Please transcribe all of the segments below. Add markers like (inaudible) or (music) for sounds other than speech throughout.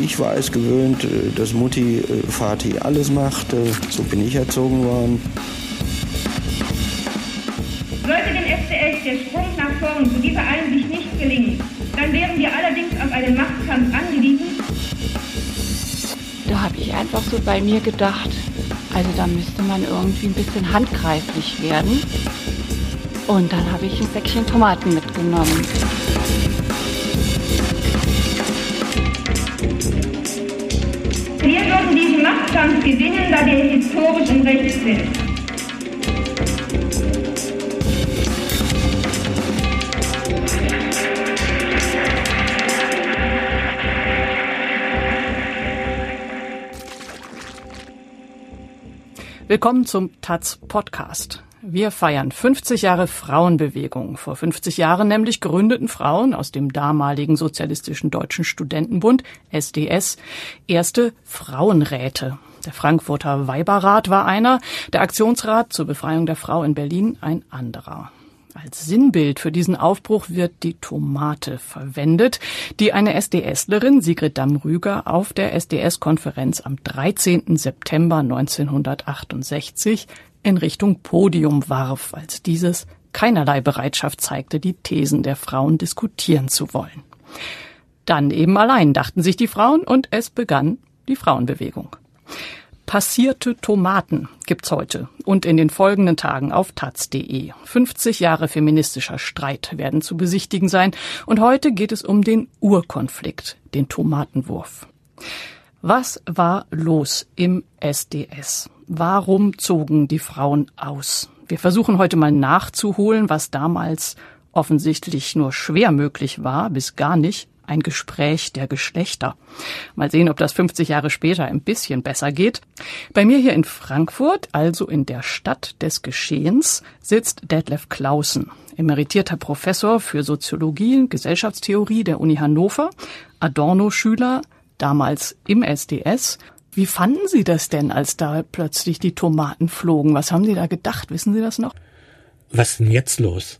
Ich war es gewöhnt, äh, dass Mutti, äh, Vati alles machte. So bin ich erzogen worden. Sollte dem SDS der Sprung nach vorn zu dieser Einsicht nicht gelingen, dann wären wir allerdings auf einen Machtkampf angewiesen. Da habe ich einfach so bei mir gedacht, also da müsste man irgendwie ein bisschen handgreiflich werden. Und dann habe ich ein Säckchen Tomaten mitgenommen. Machtkampf gewinnen, da wir historisch im Recht sind. Willkommen zum Taz Podcast. Wir feiern 50 Jahre Frauenbewegung. Vor 50 Jahren nämlich gründeten Frauen aus dem damaligen Sozialistischen Deutschen Studentenbund SDS erste Frauenräte. Der Frankfurter Weiberrat war einer, der Aktionsrat zur Befreiung der Frau in Berlin ein anderer. Als Sinnbild für diesen Aufbruch wird die Tomate verwendet, die eine SDSlerin, Sigrid Damm-Rüger, auf der SDS-Konferenz am 13. September 1968 in Richtung Podium warf, als dieses keinerlei Bereitschaft zeigte, die Thesen der Frauen diskutieren zu wollen. Dann eben allein dachten sich die Frauen und es begann die Frauenbewegung. Passierte Tomaten gibt's heute und in den folgenden Tagen auf taz.de. 50 Jahre feministischer Streit werden zu besichtigen sein und heute geht es um den Urkonflikt, den Tomatenwurf. Was war los im SDS? Warum zogen die Frauen aus? Wir versuchen heute mal nachzuholen, was damals offensichtlich nur schwer möglich war, bis gar nicht, ein Gespräch der Geschlechter. Mal sehen, ob das 50 Jahre später ein bisschen besser geht. Bei mir hier in Frankfurt, also in der Stadt des Geschehens, sitzt Detlef Clausen, emeritierter Professor für Soziologie und Gesellschaftstheorie der Uni Hannover, Adorno-Schüler, damals im SDS. Wie fanden Sie das denn, als da plötzlich die Tomaten flogen? Was haben Sie da gedacht? Wissen Sie das noch? Was ist denn jetzt los?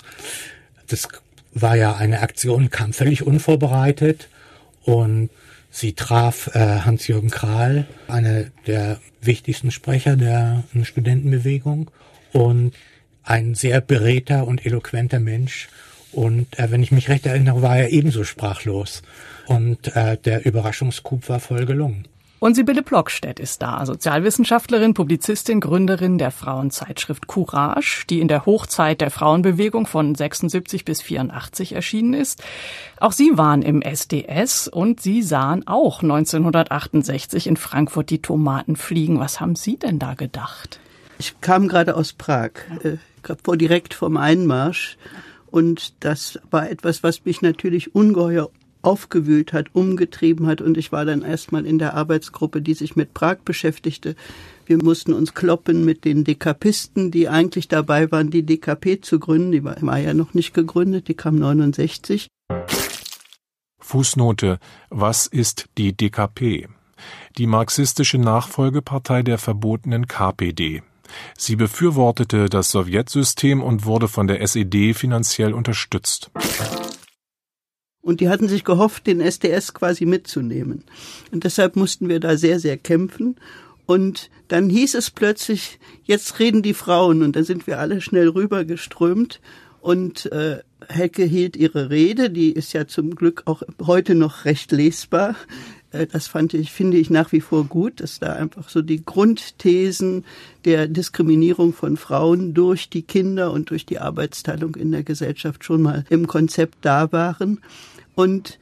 Das war ja eine Aktion, kam völlig unvorbereitet und sie traf äh, Hans-Jürgen Krahl, einer der wichtigsten Sprecher der Studentenbewegung und ein sehr beredter und eloquenter Mensch. Und äh, wenn ich mich recht erinnere, war er ebenso sprachlos. Und äh, der Überraschungscoup war voll gelungen. Und Sibylle Blockstedt ist da, Sozialwissenschaftlerin, Publizistin, Gründerin der Frauenzeitschrift Courage, die in der Hochzeit der Frauenbewegung von 76 bis 84 erschienen ist. Auch Sie waren im SDS und Sie sahen auch 1968 in Frankfurt die Tomaten fliegen. Was haben Sie denn da gedacht? Ich kam gerade aus Prag, äh, vor direkt vom Einmarsch. Und das war etwas, was mich natürlich ungeheuer aufgewühlt hat, umgetrieben hat. Und ich war dann erstmal in der Arbeitsgruppe, die sich mit Prag beschäftigte. Wir mussten uns kloppen mit den Dekapisten, die eigentlich dabei waren, die DKP zu gründen. Die war, war ja noch nicht gegründet, die kam 69. Fußnote. Was ist die DKP? Die marxistische Nachfolgepartei der verbotenen KPD. Sie befürwortete das Sowjetsystem und wurde von der SED finanziell unterstützt. Und die hatten sich gehofft, den SDS quasi mitzunehmen. Und deshalb mussten wir da sehr, sehr kämpfen. Und dann hieß es plötzlich, jetzt reden die Frauen. Und dann sind wir alle schnell rübergeströmt. Und äh, Hecke hielt ihre Rede, die ist ja zum Glück auch heute noch recht lesbar. Äh, das fand ich, finde ich nach wie vor gut, dass da einfach so die Grundthesen der Diskriminierung von Frauen durch die Kinder und durch die Arbeitsteilung in der Gesellschaft schon mal im Konzept da waren. Und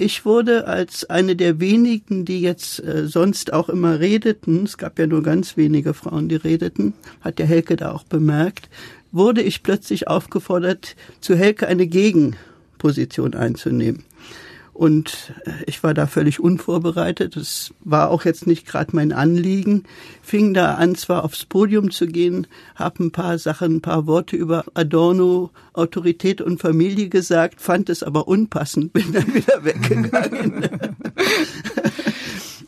ich wurde als eine der wenigen, die jetzt äh, sonst auch immer redeten, es gab ja nur ganz wenige Frauen, die redeten, hat der Helke da auch bemerkt, wurde ich plötzlich aufgefordert, zu Helke eine Gegenposition einzunehmen. Und äh, ich war da völlig unvorbereitet. Das war auch jetzt nicht gerade mein Anliegen. Fing da an, zwar aufs Podium zu gehen, habe ein paar Sachen, ein paar Worte über Adorno, Autorität und Familie gesagt, fand es aber unpassend, (laughs) bin dann wieder weggegangen. (laughs)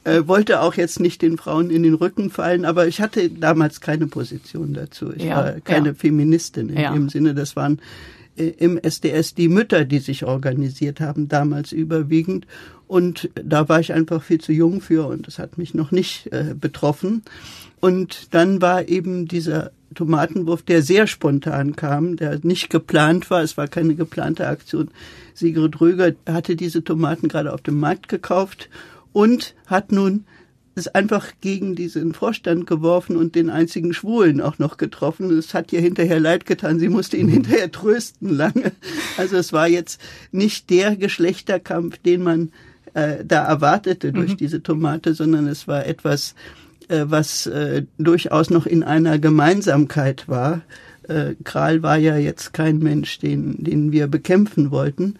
äh, wollte auch jetzt nicht den Frauen in den Rücken fallen, aber ich hatte damals keine Position dazu. Ich ja, war keine ja. Feministin in ja. dem Sinne. Das waren im SDS die Mütter, die sich organisiert haben, damals überwiegend. Und da war ich einfach viel zu jung für und das hat mich noch nicht äh, betroffen. Und dann war eben dieser Tomatenwurf, der sehr spontan kam, der nicht geplant war. Es war keine geplante Aktion. Sigrid Röger hatte diese Tomaten gerade auf dem Markt gekauft und hat nun es einfach gegen diesen Vorstand geworfen und den einzigen Schwulen auch noch getroffen. Es hat ihr hinterher leid getan. Sie musste ihn mhm. hinterher trösten lange. Also es war jetzt nicht der Geschlechterkampf, den man äh, da erwartete durch mhm. diese Tomate, sondern es war etwas, äh, was äh, durchaus noch in einer Gemeinsamkeit war. Äh, Kral war ja jetzt kein Mensch, den, den wir bekämpfen wollten.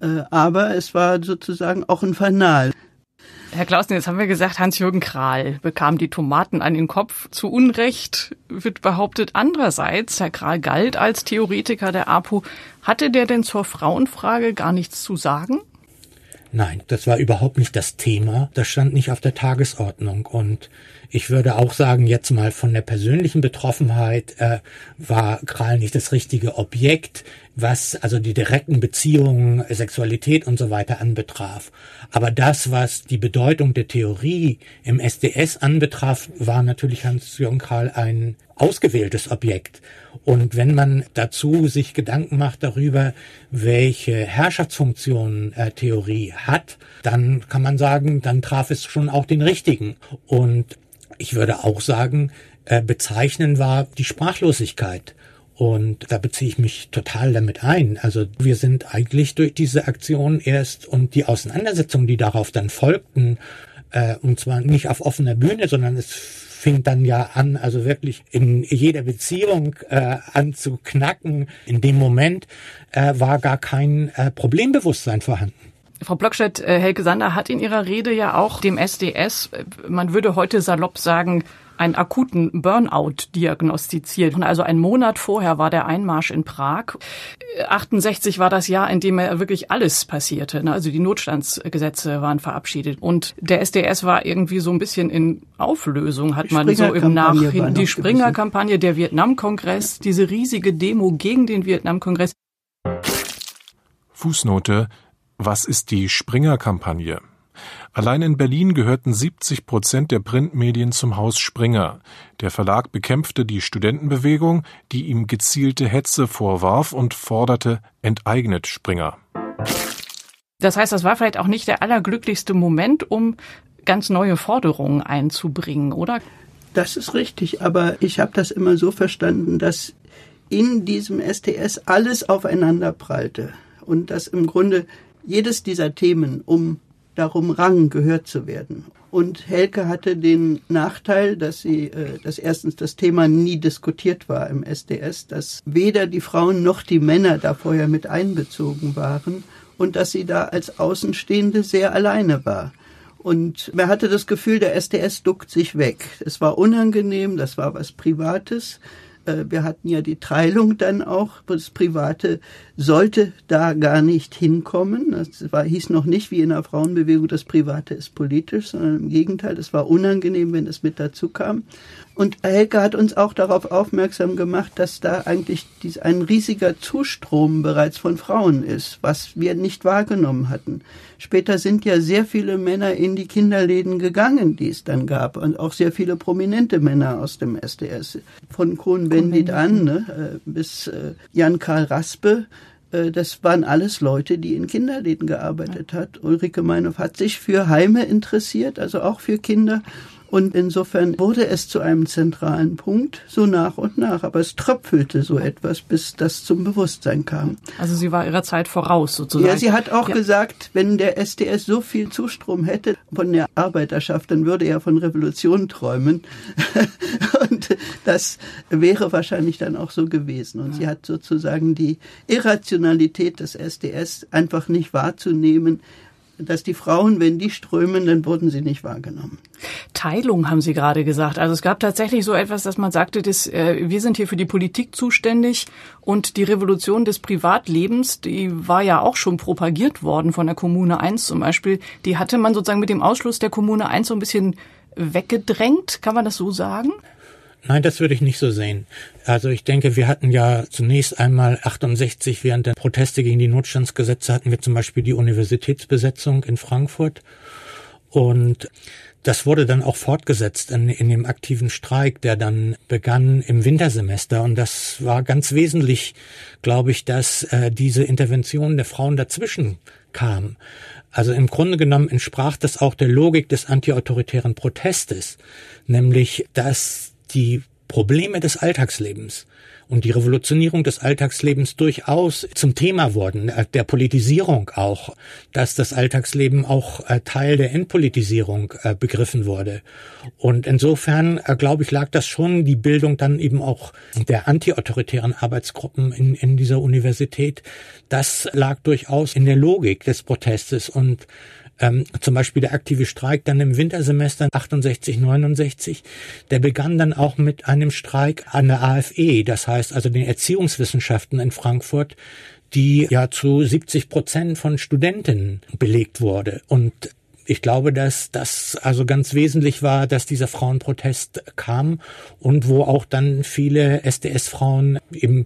Äh, aber es war sozusagen auch ein Fanal. Herr Klausen, jetzt haben wir gesagt, Hans-Jürgen Kral bekam die Tomaten an den Kopf. Zu Unrecht wird behauptet andererseits, Herr Kral galt als Theoretiker der APO. Hatte der denn zur Frauenfrage gar nichts zu sagen? Nein, das war überhaupt nicht das Thema. Das stand nicht auf der Tagesordnung. Und ich würde auch sagen, jetzt mal von der persönlichen Betroffenheit äh, war Kral nicht das richtige Objekt, was also die direkten Beziehungen, Sexualität und so weiter anbetraf. Aber das, was die Bedeutung der Theorie im SDS anbetraf, war natürlich Hans-Jürgen Kral ein ausgewähltes Objekt. Und wenn man dazu sich Gedanken macht darüber, welche Herrschaftsfunktion äh, Theorie hat, dann kann man sagen, dann traf es schon auch den richtigen. Und ich würde auch sagen, äh, bezeichnend war die Sprachlosigkeit. Und da beziehe ich mich total damit ein. Also wir sind eigentlich durch diese Aktion erst und die Auseinandersetzungen, die darauf dann folgten, äh, und zwar nicht auf offener Bühne, sondern es fing dann ja an, also wirklich in jeder Beziehung äh, an zu knacken. In dem Moment äh, war gar kein äh, Problembewusstsein vorhanden. Frau Blockstedt, äh, Helge Sander hat in ihrer Rede ja auch dem SDS, äh, man würde heute salopp sagen, einen akuten Burnout diagnostiziert. Und also einen Monat vorher war der Einmarsch in Prag. 68 war das Jahr, in dem ja wirklich alles passierte. Ne? Also die Notstandsgesetze waren verabschiedet. Und der SDS war irgendwie so ein bisschen in Auflösung, hat man so im Nachhinein. Die Springer-Kampagne, der Vietnam-Kongress, diese riesige Demo gegen den Vietnam-Kongress. Fußnote. Was ist die Springer-Kampagne? Allein in Berlin gehörten 70 Prozent der Printmedien zum Haus Springer. Der Verlag bekämpfte die Studentenbewegung, die ihm gezielte Hetze vorwarf und forderte, enteignet Springer. Das heißt, das war vielleicht auch nicht der allerglücklichste Moment, um ganz neue Forderungen einzubringen, oder? Das ist richtig, aber ich habe das immer so verstanden, dass in diesem STS alles aufeinander prallte und dass im Grunde jedes dieser Themen um darum rang, gehört zu werden. Und Helke hatte den Nachteil, dass sie, äh, dass erstens das Thema nie diskutiert war im SDS, dass weder die Frauen noch die Männer da vorher mit einbezogen waren und dass sie da als Außenstehende sehr alleine war. Und man hatte das Gefühl, der SDS duckt sich weg. Es war unangenehm, das war was Privates. Äh, wir hatten ja die Teilung dann auch. Das Private sollte da gar nicht hinkommen. Das war, hieß noch nicht wie in der Frauenbewegung, das Private ist politisch, sondern im Gegenteil, es war unangenehm, wenn es mit dazu kam. Und Helke hat uns auch darauf aufmerksam gemacht, dass da eigentlich dies, ein riesiger Zustrom bereits von Frauen ist, was wir nicht wahrgenommen hatten. Später sind ja sehr viele Männer in die Kinderläden gegangen, die es dann gab, und auch sehr viele prominente Männer aus dem SDS. Von Kohn-Bendit an ne, äh, bis äh, Jan-Karl Raspe das waren alles Leute, die in Kinderläden gearbeitet hat. Ulrike Meinhof hat sich für Heime interessiert, also auch für Kinder und insofern wurde es zu einem zentralen Punkt, so nach und nach. Aber es tröpfelte so etwas, bis das zum Bewusstsein kam. Also sie war ihrer Zeit voraus sozusagen. Ja, sie hat auch ja. gesagt, wenn der SDS so viel Zustrom hätte von der Arbeiterschaft, dann würde er von Revolution träumen. (laughs) und das wäre wahrscheinlich dann auch so gewesen. Und sie hat sozusagen die Irrationalität des SDS einfach nicht wahrzunehmen, dass die Frauen, wenn die strömen, dann wurden sie nicht wahrgenommen. Teilung haben Sie gerade gesagt. Also es gab tatsächlich so etwas, dass man sagte, dass, äh, wir sind hier für die Politik zuständig und die Revolution des Privatlebens, die war ja auch schon propagiert worden von der Kommune 1 zum Beispiel. Die hatte man sozusagen mit dem Ausschluss der Kommune 1 so ein bisschen weggedrängt. Kann man das so sagen? Nein, das würde ich nicht so sehen. Also ich denke, wir hatten ja zunächst einmal 68 während der Proteste gegen die Notstandsgesetze hatten wir zum Beispiel die Universitätsbesetzung in Frankfurt und das wurde dann auch fortgesetzt in, in dem aktiven Streik, der dann begann im Wintersemester. Und das war ganz wesentlich, glaube ich, dass äh, diese Intervention der Frauen dazwischen kam. Also im Grunde genommen entsprach das auch der Logik des antiautoritären Protestes, nämlich dass die Probleme des Alltagslebens und die Revolutionierung des Alltagslebens durchaus zum Thema wurden, äh, der Politisierung auch, dass das Alltagsleben auch äh, Teil der Entpolitisierung äh, begriffen wurde. Und insofern, glaube ich, lag das schon die Bildung dann eben auch der antiautoritären Arbeitsgruppen in, in dieser Universität. Das lag durchaus in der Logik des Protestes und ähm, zum Beispiel der aktive Streik dann im Wintersemester 68, 69, der begann dann auch mit einem Streik an der AFE, das heißt also den Erziehungswissenschaften in Frankfurt, die ja zu 70 Prozent von Studenten belegt wurde. Und ich glaube, dass das also ganz wesentlich war, dass dieser Frauenprotest kam und wo auch dann viele SDS-Frauen eben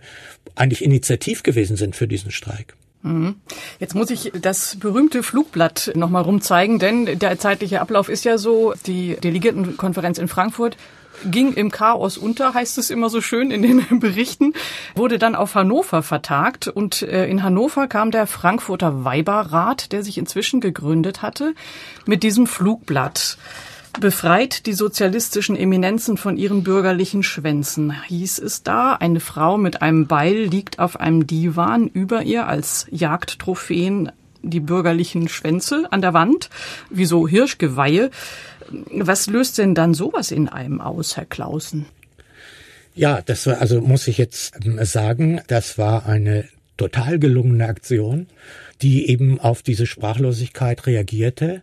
eigentlich initiativ gewesen sind für diesen Streik. Mhm. Jetzt muss ich das berühmte Flugblatt nochmal rumzeigen, denn der zeitliche Ablauf ist ja so, die Delegiertenkonferenz in Frankfurt ging im Chaos unter, heißt es immer so schön in den (laughs) Berichten, wurde dann auf Hannover vertagt und äh, in Hannover kam der Frankfurter Weiberrat, der sich inzwischen gegründet hatte, mit diesem Flugblatt. Befreit die sozialistischen Eminenzen von ihren bürgerlichen Schwänzen, hieß es da. Eine Frau mit einem Beil liegt auf einem Divan über ihr als Jagdtrophäen die bürgerlichen Schwänze an der Wand, wie so Hirschgeweihe. Was löst denn dann sowas in einem aus, Herr Clausen? Ja, das war, also muss ich jetzt ähm, sagen, das war eine total gelungene Aktion, die eben auf diese Sprachlosigkeit reagierte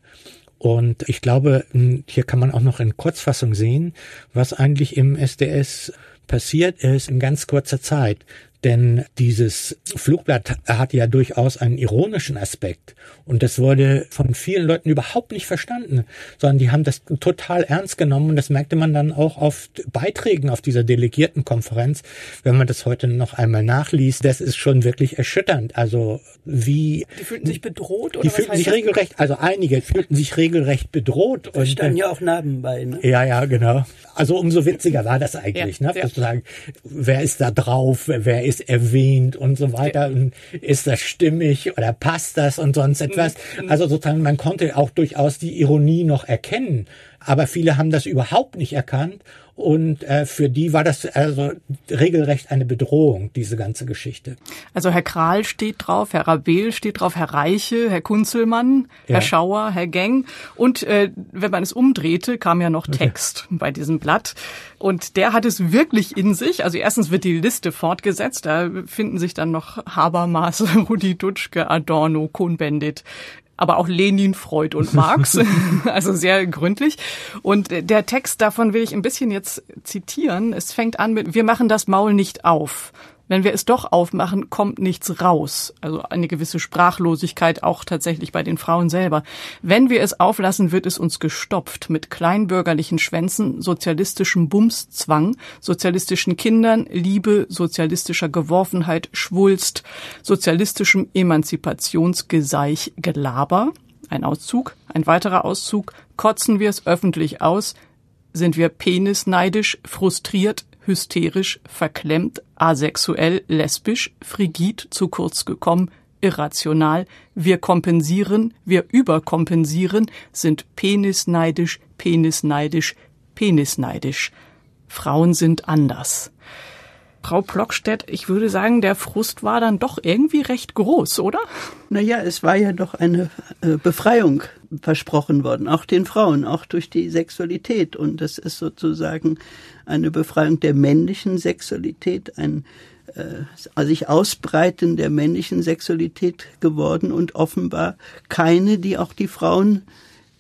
und ich glaube, hier kann man auch noch in Kurzfassung sehen, was eigentlich im SDS passiert ist in ganz kurzer Zeit. Denn dieses Flugblatt hat ja durchaus einen ironischen Aspekt. Und das wurde von vielen Leuten überhaupt nicht verstanden, sondern die haben das total ernst genommen. Und das merkte man dann auch auf Beiträgen auf dieser Delegiertenkonferenz. Wenn man das heute noch einmal nachliest, das ist schon wirklich erschütternd. Also wie... Die fühlten sich bedroht? Oder die fühlten sich regelrecht, also einige fühlten sich regelrecht bedroht. Da standen ja auch Narben bei. Ne? Ja, ja, genau. Also umso witziger war das eigentlich, ja, ne? Sozusagen, wer ist da drauf, wer ist erwähnt und so weiter. Und ist das stimmig oder passt das und sonst etwas? Mhm. Also sozusagen, man konnte auch durchaus die Ironie noch erkennen. Aber viele haben das überhaupt nicht erkannt und äh, für die war das also regelrecht eine Bedrohung, diese ganze Geschichte. Also Herr Kral steht drauf, Herr Rabel steht drauf, Herr Reiche, Herr Kunzelmann, ja. Herr Schauer, Herr Geng. Und äh, wenn man es umdrehte, kam ja noch Text okay. bei diesem Blatt. Und der hat es wirklich in sich. Also erstens wird die Liste fortgesetzt. Da finden sich dann noch Habermas, (laughs) Rudi Dutschke, Adorno, Kohn-Bendit, aber auch Lenin, Freud und Marx, (laughs) (laughs) also sehr gründlich. Und der Text davon will ich ein bisschen jetzt zitieren. Es fängt an mit, wir machen das Maul nicht auf. Wenn wir es doch aufmachen, kommt nichts raus. Also eine gewisse Sprachlosigkeit auch tatsächlich bei den Frauen selber. Wenn wir es auflassen, wird es uns gestopft mit kleinbürgerlichen Schwänzen, sozialistischem Bumszwang, sozialistischen Kindern, Liebe, sozialistischer Geworfenheit, Schwulst, sozialistischem Emanzipationsgeseich, Gelaber. Ein Auszug, ein weiterer Auszug. Kotzen wir es öffentlich aus, sind wir penisneidisch, frustriert, hysterisch, verklemmt, asexuell, lesbisch, frigid, zu kurz gekommen, irrational, wir kompensieren, wir überkompensieren, sind penisneidisch, penisneidisch, penisneidisch. Frauen sind anders. Frau Plockstedt, ich würde sagen, der Frust war dann doch irgendwie recht groß, oder? Naja, es war ja doch eine äh, Befreiung versprochen worden, auch den Frauen, auch durch die Sexualität. Und das ist sozusagen eine Befreiung der männlichen Sexualität, ein äh, sich ausbreiten der männlichen Sexualität geworden und offenbar keine, die auch die Frauen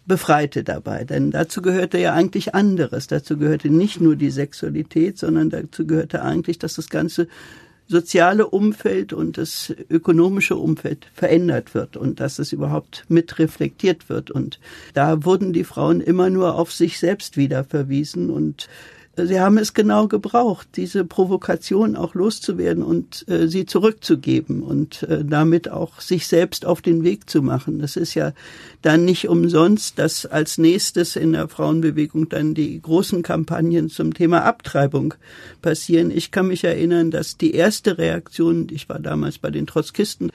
befreite dabei. Denn dazu gehörte ja eigentlich anderes. Dazu gehörte nicht nur die Sexualität, sondern dazu gehörte eigentlich, dass das ganze soziale Umfeld und das ökonomische Umfeld verändert wird und dass es überhaupt mit reflektiert wird. Und da wurden die Frauen immer nur auf sich selbst wieder verwiesen und sie haben es genau gebraucht, diese Provokation auch loszuwerden und äh, sie zurückzugeben und äh, damit auch sich selbst auf den Weg zu machen. Das ist ja dann nicht umsonst, dass als nächstes in der Frauenbewegung dann die großen Kampagnen zum Thema Abtreibung passieren. Ich kann mich erinnern, dass die erste Reaktion, ich war damals bei den Trotzkisten,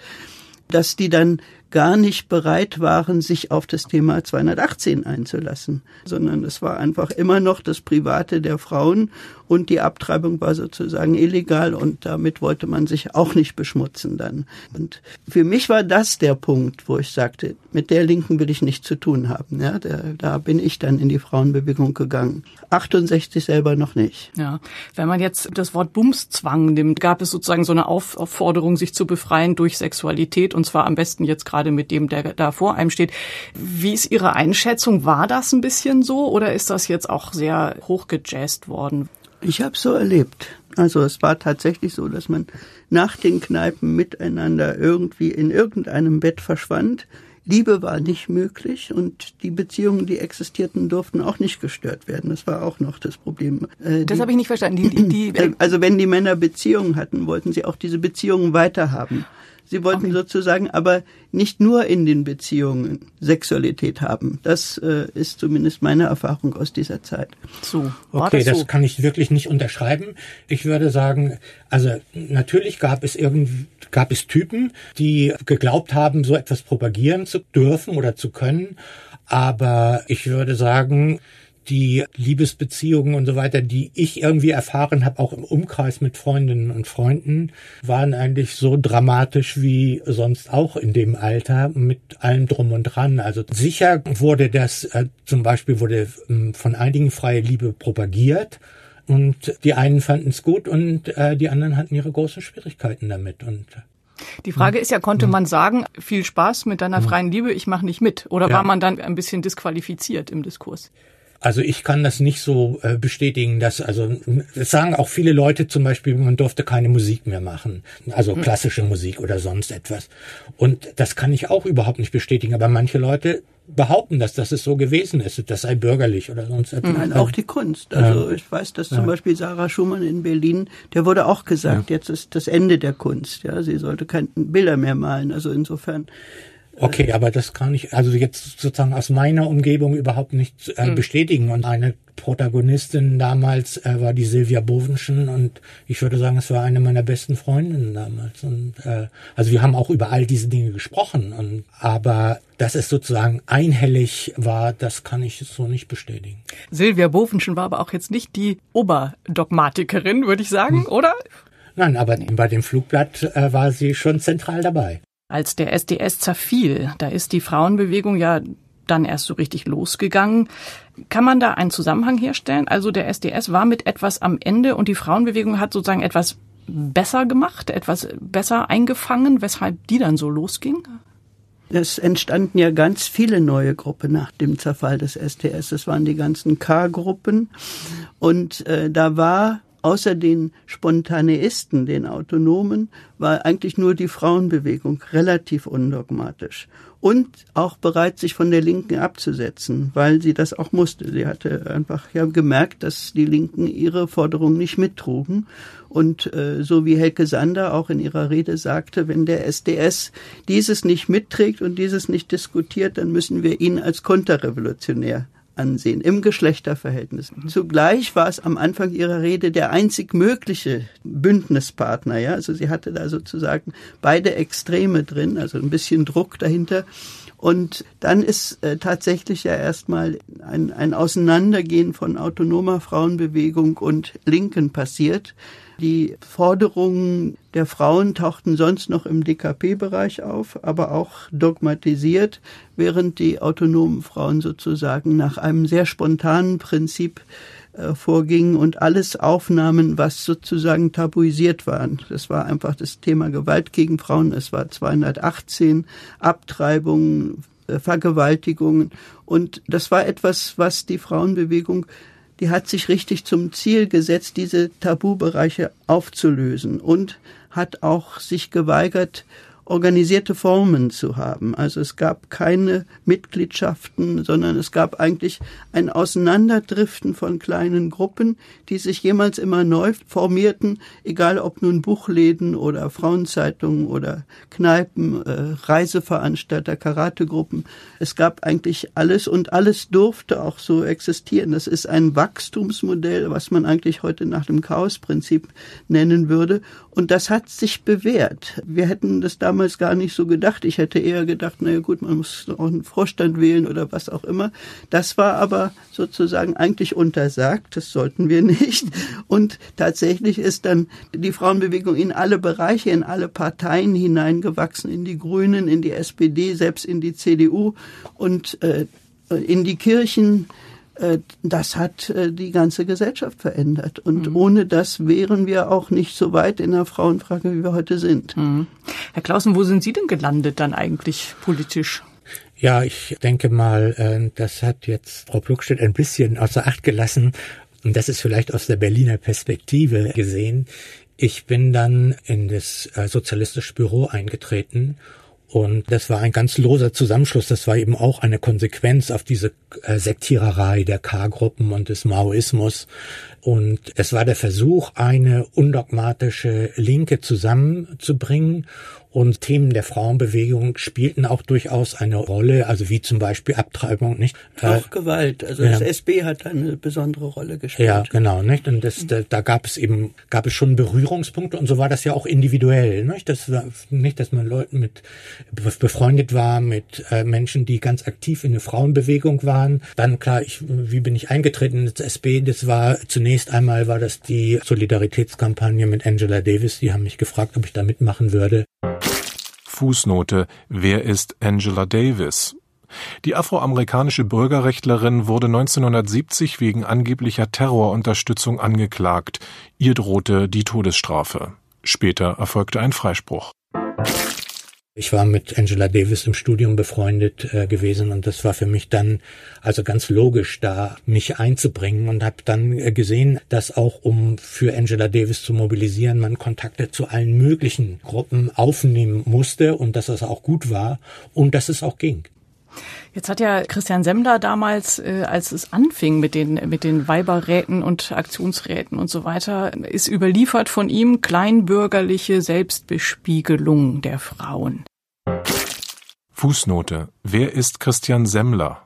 dass die dann gar nicht bereit waren, sich auf das Thema 218 einzulassen, sondern es war einfach immer noch das Private der Frauen und die Abtreibung war sozusagen illegal und damit wollte man sich auch nicht beschmutzen dann. Und für mich war das der Punkt, wo ich sagte, mit der Linken will ich nichts zu tun haben. Ja, da, da bin ich dann in die Frauenbewegung gegangen. 68 selber noch nicht. Ja, wenn man jetzt das Wort Bumszwang nimmt, gab es sozusagen so eine Aufforderung, sich zu befreien durch Sexualität und zwar am besten jetzt gerade mit dem, der da vor einem steht. Wie ist Ihre Einschätzung? War das ein bisschen so oder ist das jetzt auch sehr hochgejazzt worden? Ich habe so erlebt. Also es war tatsächlich so, dass man nach den Kneipen miteinander irgendwie in irgendeinem Bett verschwand. Liebe war nicht möglich und die Beziehungen, die existierten, durften auch nicht gestört werden. Das war auch noch das Problem. Äh, das habe ich nicht verstanden. Die, die, die, (clears throat) also wenn die Männer Beziehungen hatten, wollten sie auch diese Beziehungen weiterhaben. Sie wollten okay. sozusagen aber nicht nur in den Beziehungen Sexualität haben. Das äh, ist zumindest meine Erfahrung aus dieser Zeit. So. Okay, das, so? das kann ich wirklich nicht unterschreiben. Ich würde sagen, also natürlich gab es irgendwie gab es Typen, die geglaubt haben, so etwas propagieren zu dürfen oder zu können. Aber ich würde sagen, die Liebesbeziehungen und so weiter, die ich irgendwie erfahren habe, auch im Umkreis mit Freundinnen und Freunden, waren eigentlich so dramatisch wie sonst auch in dem Alter mit allem drum und dran. Also sicher wurde das, äh, zum Beispiel wurde äh, von einigen freie Liebe propagiert. Und die einen fanden es gut und äh, die anderen hatten ihre großen Schwierigkeiten damit. Und die Frage ist ja, konnte man sagen, viel Spaß mit deiner freien Liebe, ich mache nicht mit? Oder ja. war man dann ein bisschen disqualifiziert im Diskurs? Also ich kann das nicht so äh, bestätigen, dass also das sagen auch viele Leute zum Beispiel, man durfte keine Musik mehr machen, also hm. klassische Musik oder sonst etwas. Und das kann ich auch überhaupt nicht bestätigen. Aber manche Leute behaupten das, dass es so gewesen ist, das sei bürgerlich oder sonst etwas. Nein, auch die Kunst. Also ja. ich weiß, dass zum ja. Beispiel Sarah Schumann in Berlin, der wurde auch gesagt, ja. jetzt ist das Ende der Kunst. Ja, sie sollte keine Bilder mehr malen. Also insofern Okay, aber das kann ich also jetzt sozusagen aus meiner Umgebung überhaupt nicht äh, mhm. bestätigen. Und eine Protagonistin damals äh, war die Silvia Bovenschen und ich würde sagen, es war eine meiner besten Freundinnen damals. Und äh, also wir haben auch über all diese Dinge gesprochen. Und aber dass es sozusagen einhellig war, das kann ich so nicht bestätigen. Silvia Bovenschen war aber auch jetzt nicht die Oberdogmatikerin, würde ich sagen, hm. oder? Nein, aber bei dem Flugblatt äh, war sie schon zentral dabei als der SDS zerfiel. Da ist die Frauenbewegung ja dann erst so richtig losgegangen. Kann man da einen Zusammenhang herstellen? Also der SDS war mit etwas am Ende und die Frauenbewegung hat sozusagen etwas besser gemacht, etwas besser eingefangen, weshalb die dann so losging? Es entstanden ja ganz viele neue Gruppen nach dem Zerfall des SDS. Es waren die ganzen K-Gruppen. Und äh, da war außer den Spontaneisten, den Autonomen, war eigentlich nur die Frauenbewegung relativ undogmatisch und auch bereit, sich von der Linken abzusetzen, weil sie das auch musste. Sie hatte einfach ja gemerkt, dass die Linken ihre Forderungen nicht mittrugen. Und äh, so wie Helke Sander auch in ihrer Rede sagte, wenn der SDS dieses nicht mitträgt und dieses nicht diskutiert, dann müssen wir ihn als konterrevolutionär ansehen im Geschlechterverhältnis. Zugleich war es am Anfang ihrer Rede der einzig mögliche Bündnispartner. Ja, also sie hatte da sozusagen beide Extreme drin, also ein bisschen Druck dahinter. Und dann ist äh, tatsächlich ja erstmal ein, ein Auseinandergehen von autonomer Frauenbewegung und Linken passiert. Die Forderungen der Frauen tauchten sonst noch im DKP-Bereich auf, aber auch dogmatisiert, während die autonomen Frauen sozusagen nach einem sehr spontanen Prinzip äh, vorgingen und alles aufnahmen, was sozusagen tabuisiert war. Das war einfach das Thema Gewalt gegen Frauen. Es war 218 Abtreibungen, äh, Vergewaltigungen. Und das war etwas, was die Frauenbewegung die hat sich richtig zum Ziel gesetzt, diese Tabubereiche aufzulösen und hat auch sich geweigert, organisierte Formen zu haben. Also es gab keine Mitgliedschaften, sondern es gab eigentlich ein Auseinanderdriften von kleinen Gruppen, die sich jemals immer neu formierten, egal ob nun Buchläden oder Frauenzeitungen oder Kneipen, äh, Reiseveranstalter, Karategruppen. Es gab eigentlich alles und alles durfte auch so existieren. Das ist ein Wachstumsmodell, was man eigentlich heute nach dem Chaosprinzip nennen würde. Und das hat sich bewährt. Wir hätten das damals gar nicht so gedacht. Ich hätte eher gedacht, naja gut, man muss auch einen Vorstand wählen oder was auch immer. Das war aber sozusagen eigentlich untersagt. Das sollten wir (laughs) nicht. Und tatsächlich ist dann die Frauenbewegung in alle Bereiche, in alle Parteien hineingewachsen, in die Grünen, in die SPD, selbst in die CDU und äh, in die Kirchen das hat äh, die ganze Gesellschaft verändert. Und mhm. ohne das wären wir auch nicht so weit in der Frauenfrage, wie wir heute sind. Mhm. Herr Clausen, wo sind Sie denn gelandet dann eigentlich politisch? Ja, ich denke mal, äh, das hat jetzt Frau Pluckstedt ein bisschen außer Acht gelassen. Und das ist vielleicht aus der Berliner Perspektive gesehen. Ich bin dann in das sozialistische Büro eingetreten und das war ein ganz loser Zusammenschluss. Das war eben auch eine Konsequenz auf diese äh, Sektiererei der K-Gruppen und des Maoismus. Und es war der Versuch, eine undogmatische Linke zusammenzubringen und Themen der Frauenbewegung spielten auch durchaus eine Rolle, also wie zum Beispiel Abtreibung, nicht? Auch äh, Gewalt. Also ja. das SB hat eine besondere Rolle gespielt. Ja, genau, nicht? Und das, da, da gab es eben, gab es schon Berührungspunkte und so war das ja auch individuell, nicht? Das nicht, dass man Leuten mit befreundet war mit äh, Menschen, die ganz aktiv in der Frauenbewegung waren. Dann klar, ich, wie bin ich eingetreten ins SB? Das war zunächst einmal war das die Solidaritätskampagne mit Angela Davis. Die haben mich gefragt, ob ich da mitmachen würde. Fußnote Wer ist Angela Davis? Die afroamerikanische Bürgerrechtlerin wurde 1970 wegen angeblicher Terrorunterstützung angeklagt. Ihr drohte die Todesstrafe. Später erfolgte ein Freispruch. Ich war mit Angela Davis im Studium befreundet äh, gewesen und das war für mich dann also ganz logisch, da mich einzubringen und habe dann äh, gesehen, dass auch um für Angela Davis zu mobilisieren, man Kontakte zu allen möglichen Gruppen aufnehmen musste und dass das auch gut war und dass es auch ging. Jetzt hat ja Christian Semmler damals, äh, als es anfing mit den, mit den Weiberräten und Aktionsräten und so weiter, ist überliefert von ihm kleinbürgerliche Selbstbespiegelung der Frauen. Fußnote. Wer ist Christian Semmler?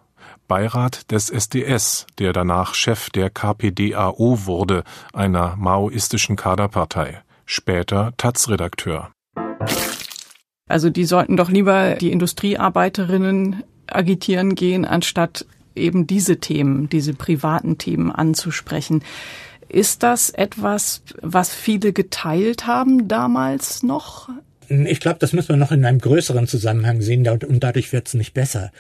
Beirat des SDS, der danach Chef der KPDAO wurde, einer maoistischen Kaderpartei. Später Taz-Redakteur. Also die sollten doch lieber die Industriearbeiterinnen agitieren gehen, anstatt eben diese Themen, diese privaten Themen anzusprechen. Ist das etwas, was viele geteilt haben damals noch? Ich glaube, das müssen wir noch in einem größeren Zusammenhang sehen und dadurch wird es nicht besser.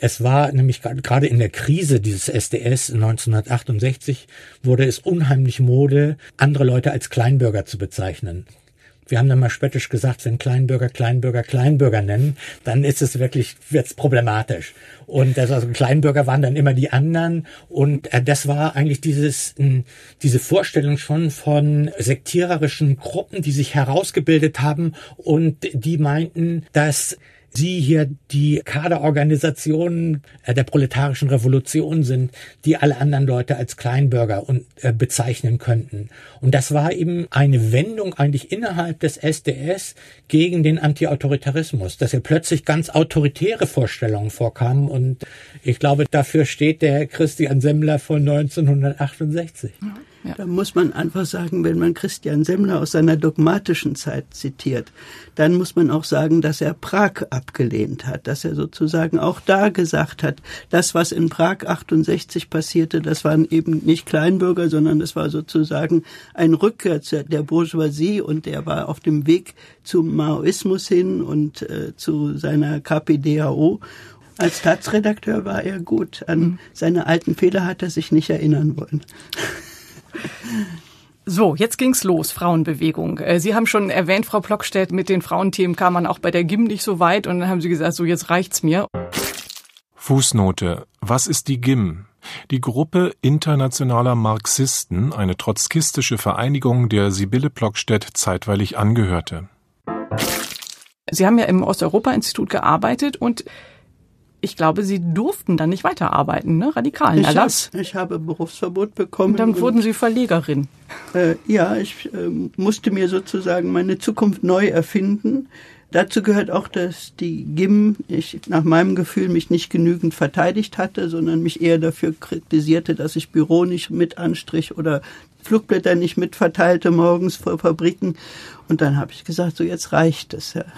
Es war nämlich gerade in der Krise dieses SDS 1968 wurde es unheimlich Mode, andere Leute als Kleinbürger zu bezeichnen wir haben dann mal spöttisch gesagt, wenn Kleinbürger Kleinbürger Kleinbürger nennen, dann ist es wirklich, wird's problematisch. Und das, also Kleinbürger waren dann immer die anderen. Und äh, das war eigentlich dieses, äh, diese Vorstellung schon von sektiererischen Gruppen, die sich herausgebildet haben und die meinten, dass Sie hier die Kaderorganisationen äh, der proletarischen Revolution sind, die alle anderen Leute als Kleinbürger und, äh, bezeichnen könnten. Und das war eben eine Wendung eigentlich innerhalb des SDS gegen den Antiautoritarismus, dass hier plötzlich ganz autoritäre Vorstellungen vorkamen. Und ich glaube, dafür steht der Christian Semmler von 1968. Ja. Ja. Da muss man einfach sagen, wenn man Christian Semmler aus seiner dogmatischen Zeit zitiert, dann muss man auch sagen, dass er Prag abgelehnt hat, dass er sozusagen auch da gesagt hat, das, was in Prag 68 passierte, das waren eben nicht Kleinbürger, sondern das war sozusagen ein Rückkehr der Bourgeoisie und er war auf dem Weg zum Maoismus hin und äh, zu seiner KPDAO. Als Staatsredakteur war er gut. An mhm. seine alten Fehler hat er sich nicht erinnern wollen. So, jetzt ging's los, Frauenbewegung. Äh, Sie haben schon erwähnt, Frau Plockstedt, mit den Frauenthemen kam man auch bei der GIM nicht so weit und dann haben Sie gesagt, so jetzt reicht's mir. Fußnote. Was ist die GIM? Die Gruppe internationaler Marxisten, eine trotzkistische Vereinigung, der Sibylle Plockstedt zeitweilig angehörte. Sie haben ja im Osteuropa-Institut gearbeitet und ich glaube, Sie durften dann nicht weiterarbeiten, ne? Radikalen ich Erlass. Hab, ich habe Berufsverbot bekommen. Und dann wurden Sie Verlegerin. Äh, ja, ich äh, musste mir sozusagen meine Zukunft neu erfinden. Dazu gehört auch, dass die GIM, ich nach meinem Gefühl mich nicht genügend verteidigt hatte, sondern mich eher dafür kritisierte, dass ich Büro nicht mit anstrich oder Flugblätter nicht mitverteilte morgens vor Fabriken. Und dann habe ich gesagt, so jetzt reicht es. Ja. (laughs)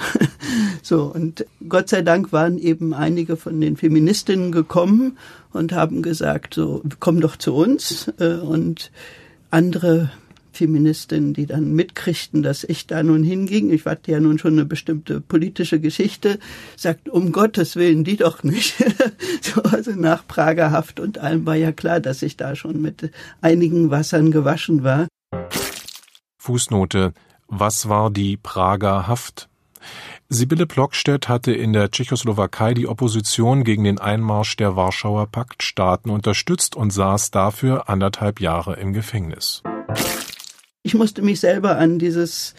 So, und Gott sei Dank waren eben einige von den Feministinnen gekommen und haben gesagt, so, komm doch zu uns. Äh, und andere Feministinnen, die dann mitkriegten, dass ich da nun hinging, ich hatte ja nun schon eine bestimmte politische Geschichte, sagten, um Gottes Willen, die doch nicht. (laughs) so, also nach Prager Haft und allem war ja klar, dass ich da schon mit einigen Wassern gewaschen war. Fußnote Was war die Prager Haft? Sibylle Plockstedt hatte in der Tschechoslowakei die Opposition gegen den Einmarsch der Warschauer Paktstaaten unterstützt und saß dafür anderthalb Jahre im Gefängnis. Ich musste mich selber an dieses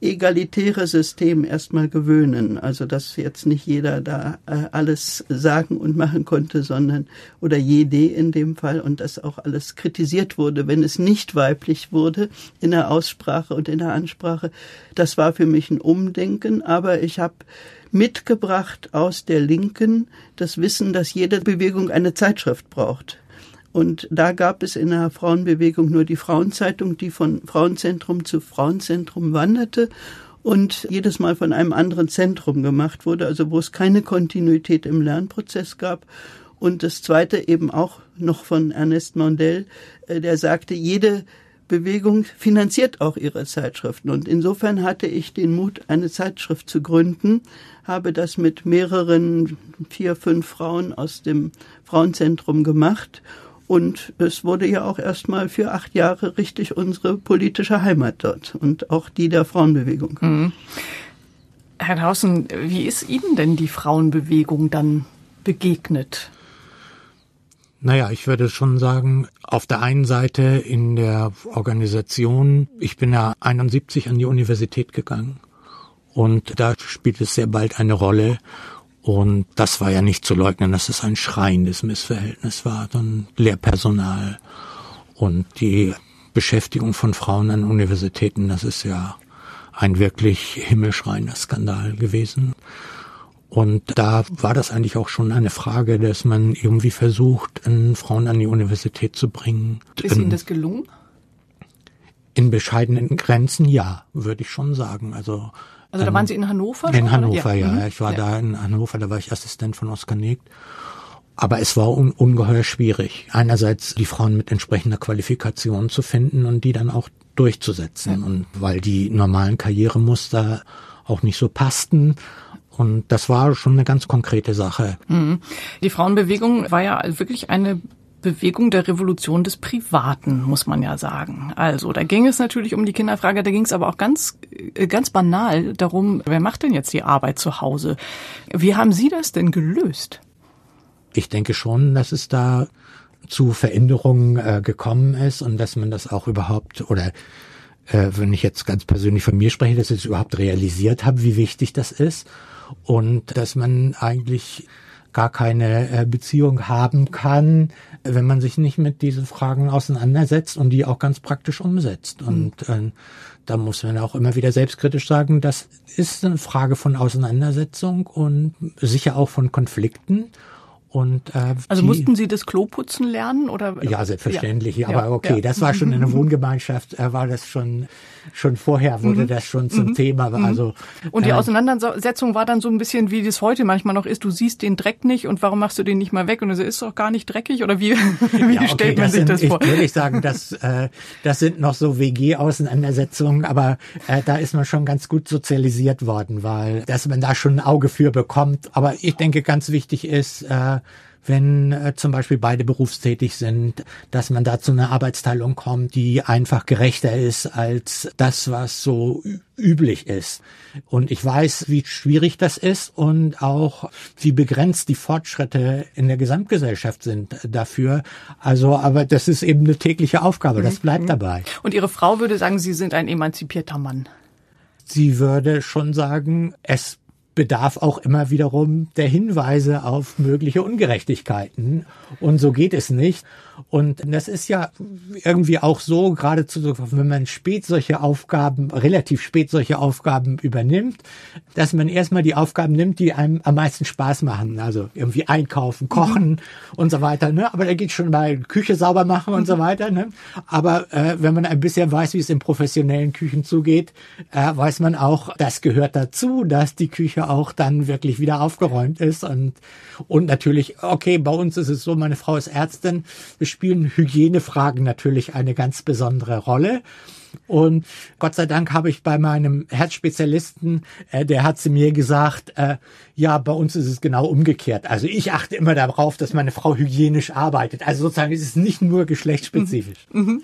egalitäre System erstmal gewöhnen. Also dass jetzt nicht jeder da äh, alles sagen und machen konnte, sondern oder jede in dem Fall und dass auch alles kritisiert wurde, wenn es nicht weiblich wurde in der Aussprache und in der Ansprache. Das war für mich ein Umdenken, aber ich habe mitgebracht aus der Linken das Wissen, dass jede Bewegung eine Zeitschrift braucht. Und da gab es in der Frauenbewegung nur die Frauenzeitung, die von Frauenzentrum zu Frauenzentrum wanderte und jedes Mal von einem anderen Zentrum gemacht wurde, also wo es keine Kontinuität im Lernprozess gab. Und das zweite eben auch noch von Ernest Mondel, äh, der sagte, jede Bewegung finanziert auch ihre Zeitschriften. Und insofern hatte ich den Mut, eine Zeitschrift zu gründen, habe das mit mehreren, vier, fünf Frauen aus dem Frauenzentrum gemacht und es wurde ja auch erstmal für acht Jahre richtig unsere politische Heimat dort und auch die der Frauenbewegung. Mhm. Herr Draußen, wie ist Ihnen denn die Frauenbewegung dann begegnet? Naja, ich würde schon sagen, auf der einen Seite in der Organisation, ich bin ja 71 an die Universität gegangen und da spielt es sehr bald eine Rolle und das war ja nicht zu leugnen, dass es ein schreiendes Missverhältnis war. Dann Lehrpersonal und die Beschäftigung von Frauen an Universitäten, das ist ja ein wirklich himmelschreiender Skandal gewesen. Und da war das eigentlich auch schon eine Frage, dass man irgendwie versucht, Frauen an die Universität zu bringen. Ist Ihnen das gelungen? In bescheidenen Grenzen ja, würde ich schon sagen. Also also da waren Sie in Hannover? In Hannover, ja. ja. Mhm. Ich war ja. da in Hannover, da war ich Assistent von Oskar Negt. Aber es war un ungeheuer schwierig. Einerseits die Frauen mit entsprechender Qualifikation zu finden und die dann auch durchzusetzen. Ja. Und weil die normalen Karrieremuster auch nicht so passten. Und das war schon eine ganz konkrete Sache. Mhm. Die Frauenbewegung war ja wirklich eine Bewegung der Revolution des Privaten, muss man ja sagen. Also, da ging es natürlich um die Kinderfrage, da ging es aber auch ganz, äh, ganz banal darum, wer macht denn jetzt die Arbeit zu Hause? Wie haben Sie das denn gelöst? Ich denke schon, dass es da zu Veränderungen äh, gekommen ist und dass man das auch überhaupt oder äh, wenn ich jetzt ganz persönlich von mir spreche, dass ich es überhaupt realisiert habe, wie wichtig das ist und dass man eigentlich gar keine äh, Beziehung haben kann, wenn man sich nicht mit diesen Fragen auseinandersetzt und die auch ganz praktisch umsetzt. Mhm. Und äh, da muss man auch immer wieder selbstkritisch sagen, das ist eine Frage von Auseinandersetzung und sicher auch von Konflikten. Und, äh, also die, mussten Sie das Klo putzen lernen oder? Ja, selbstverständlich. Ja. Aber okay, ja. das war schon in der (laughs) Wohngemeinschaft, äh, war das schon schon vorher wurde mhm. das schon zum mhm. Thema. Mhm. Also und die äh, Auseinandersetzung war dann so ein bisschen wie das heute manchmal noch ist. Du siehst den Dreck nicht und warum machst du den nicht mal weg? Und es ist doch gar nicht dreckig oder wie? (laughs) wie ja, okay, stellt man sich sind, das vor? Ich würde sagen, das (laughs) äh, das sind noch so WG-Auseinandersetzungen, aber äh, da ist man schon ganz gut sozialisiert worden, weil dass man da schon ein Auge für bekommt. Aber ich denke, ganz wichtig ist äh, wenn äh, zum Beispiel beide berufstätig sind, dass man da zu einer Arbeitsteilung kommt, die einfach gerechter ist als das, was so üblich ist. Und ich weiß, wie schwierig das ist und auch wie begrenzt die Fortschritte in der Gesamtgesellschaft sind dafür. Also, aber das ist eben eine tägliche Aufgabe, das bleibt mhm. dabei. Und Ihre Frau würde sagen, Sie sind ein emanzipierter Mann. Sie würde schon sagen, es bedarf auch immer wiederum der Hinweise auf mögliche Ungerechtigkeiten. Und so geht es nicht. Und das ist ja irgendwie auch so, geradezu, wenn man spät solche Aufgaben, relativ spät solche Aufgaben übernimmt, dass man erstmal die Aufgaben nimmt, die einem am meisten Spaß machen. Also irgendwie einkaufen, kochen mhm. und so weiter. Ne? Aber da geht schon mal Küche sauber machen und mhm. so weiter. Ne? Aber äh, wenn man ein bisschen weiß, wie es in professionellen Küchen zugeht, äh, weiß man auch, das gehört dazu, dass die Küche auch dann wirklich wieder aufgeräumt ist. Und, und natürlich, okay, bei uns ist es so, meine Frau ist Ärztin. Wir spielen Hygienefragen natürlich eine ganz besondere Rolle. Und Gott sei Dank habe ich bei meinem Herzspezialisten, äh, der hat zu mir gesagt, äh, ja, bei uns ist es genau umgekehrt. Also ich achte immer darauf, dass meine Frau hygienisch arbeitet. Also sozusagen ist es nicht nur geschlechtsspezifisch. Mhm. Mhm.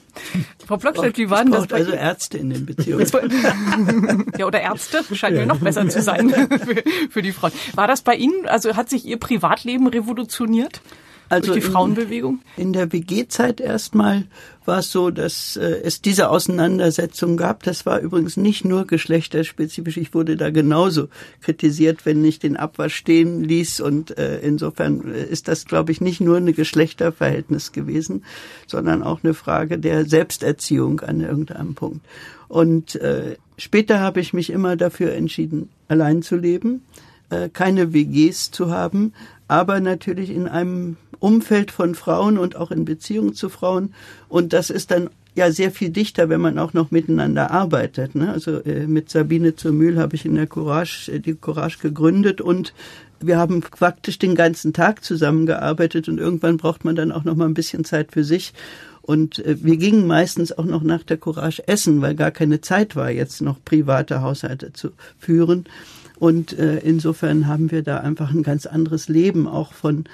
Frau Blockstedt, wie waren das? Also Ärzte in den Beziehungen. (laughs) ja, oder Ärzte, scheint ja. mir noch besser zu sein (laughs) für, für die Frauen. War das bei Ihnen, also hat sich Ihr Privatleben revolutioniert? Also durch die Frauenbewegung? In, in der WG-Zeit erstmal war es so, dass äh, es diese Auseinandersetzung gab. Das war übrigens nicht nur geschlechterspezifisch. Ich wurde da genauso kritisiert, wenn ich den Abwasch stehen ließ. Und äh, insofern ist das, glaube ich, nicht nur eine Geschlechterverhältnis gewesen, sondern auch eine Frage der Selbsterziehung an irgendeinem Punkt. Und äh, später habe ich mich immer dafür entschieden, allein zu leben äh, keine WGs zu haben, aber natürlich in einem Umfeld von Frauen und auch in Beziehung zu Frauen. Und das ist dann ja sehr viel dichter, wenn man auch noch miteinander arbeitet. Ne? Also äh, mit Sabine zur Mühl habe ich in der Courage äh, die Courage gegründet und wir haben faktisch den ganzen Tag zusammengearbeitet und irgendwann braucht man dann auch noch mal ein bisschen Zeit für sich. Und äh, wir gingen meistens auch noch nach der Courage essen, weil gar keine Zeit war, jetzt noch private Haushalte zu führen. Und äh, insofern haben wir da einfach ein ganz anderes Leben auch von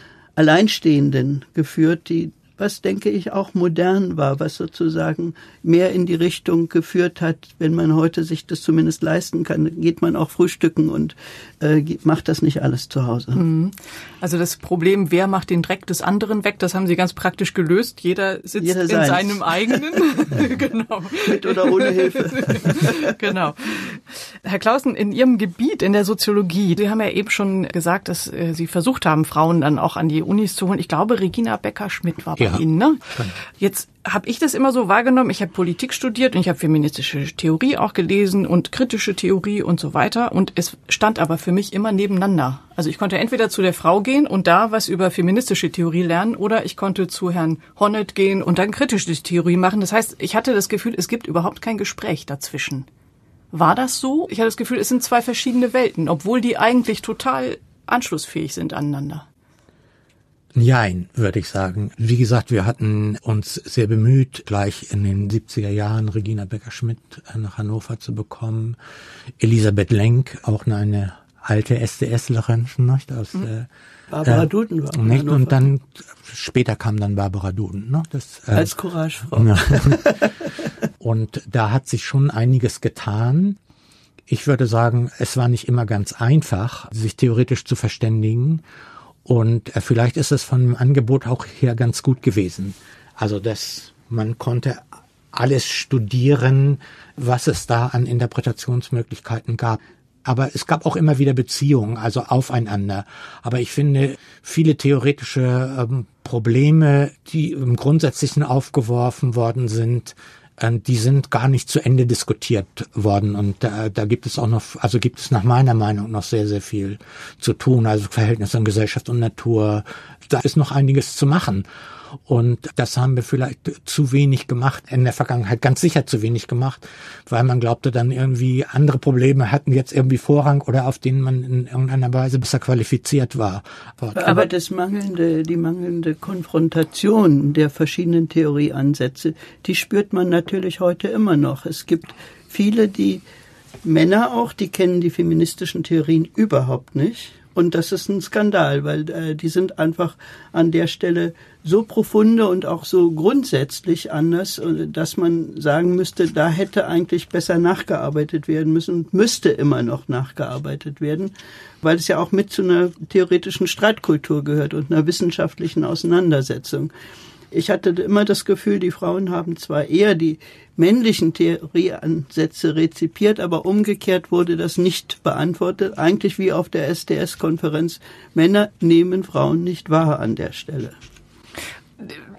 Alleinstehenden geführt, die was denke ich auch modern war, was sozusagen mehr in die Richtung geführt hat, wenn man heute sich das zumindest leisten kann, geht man auch frühstücken und äh, macht das nicht alles zu Hause. Mhm. Also das Problem, wer macht den Dreck des anderen weg, das haben Sie ganz praktisch gelöst. Jeder sitzt Jeder in seinem eigenen. (laughs) (laughs) genau. Mit oder ohne Hilfe. (laughs) genau. Herr Clausen, in Ihrem Gebiet, in der Soziologie, Sie haben ja eben schon gesagt, dass äh, Sie versucht haben, Frauen dann auch an die Unis zu holen. Ich glaube, Regina Becker-Schmidt war bei Ihnen. Ne? Jetzt habe ich das immer so wahrgenommen. Ich habe Politik studiert und ich habe feministische Theorie auch gelesen und kritische Theorie und so weiter. Und es stand aber für mich immer nebeneinander. Also ich konnte entweder zu der Frau gehen und da was über feministische Theorie lernen oder ich konnte zu Herrn Honnet gehen und dann kritische Theorie machen. Das heißt, ich hatte das Gefühl, es gibt überhaupt kein Gespräch dazwischen. War das so? Ich hatte das Gefühl, es sind zwei verschiedene Welten, obwohl die eigentlich total anschlussfähig sind aneinander. Nein, würde ich sagen. Wie gesagt, wir hatten uns sehr bemüht, gleich in den 70er Jahren Regina Becker-Schmidt nach Hannover zu bekommen. Elisabeth Lenk, auch eine alte SDSlerin, nicht? Aus, mhm. äh, Barbara äh, Duden war. Nicht? Und dann später kam dann Barbara Duden. Ne? Das, äh, Als Couragefrau. (laughs) Und da hat sich schon einiges getan. Ich würde sagen, es war nicht immer ganz einfach, sich theoretisch zu verständigen. Und äh, vielleicht ist es von dem Angebot auch her ganz gut gewesen. Also, dass man konnte alles studieren, was es da an Interpretationsmöglichkeiten gab. Aber es gab auch immer wieder Beziehungen, also aufeinander. Aber ich finde, viele theoretische ähm, Probleme, die im Grundsätzlichen aufgeworfen worden sind, die sind gar nicht zu Ende diskutiert worden und da, da gibt es auch noch, also gibt es nach meiner Meinung noch sehr, sehr viel zu tun, also Verhältnis von Gesellschaft und Natur, da ist noch einiges zu machen. Und das haben wir vielleicht zu wenig gemacht, in der Vergangenheit ganz sicher zu wenig gemacht, weil man glaubte dann irgendwie andere Probleme hatten jetzt irgendwie Vorrang oder auf denen man in irgendeiner Weise besser qualifiziert war. Aber, Aber das mangelnde, die mangelnde Konfrontation der verschiedenen Theorieansätze, die spürt man natürlich heute immer noch. Es gibt viele, die Männer auch, die kennen die feministischen Theorien überhaupt nicht und das ist ein Skandal, weil äh, die sind einfach an der Stelle so profunde und auch so grundsätzlich anders, äh, dass man sagen müsste, da hätte eigentlich besser nachgearbeitet werden müssen und müsste immer noch nachgearbeitet werden, weil es ja auch mit zu einer theoretischen Streitkultur gehört und einer wissenschaftlichen Auseinandersetzung. Ich hatte immer das Gefühl, die Frauen haben zwar eher die männlichen Theorieansätze rezipiert, aber umgekehrt wurde das nicht beantwortet. Eigentlich wie auf der SDS-Konferenz. Männer nehmen Frauen nicht wahr an der Stelle.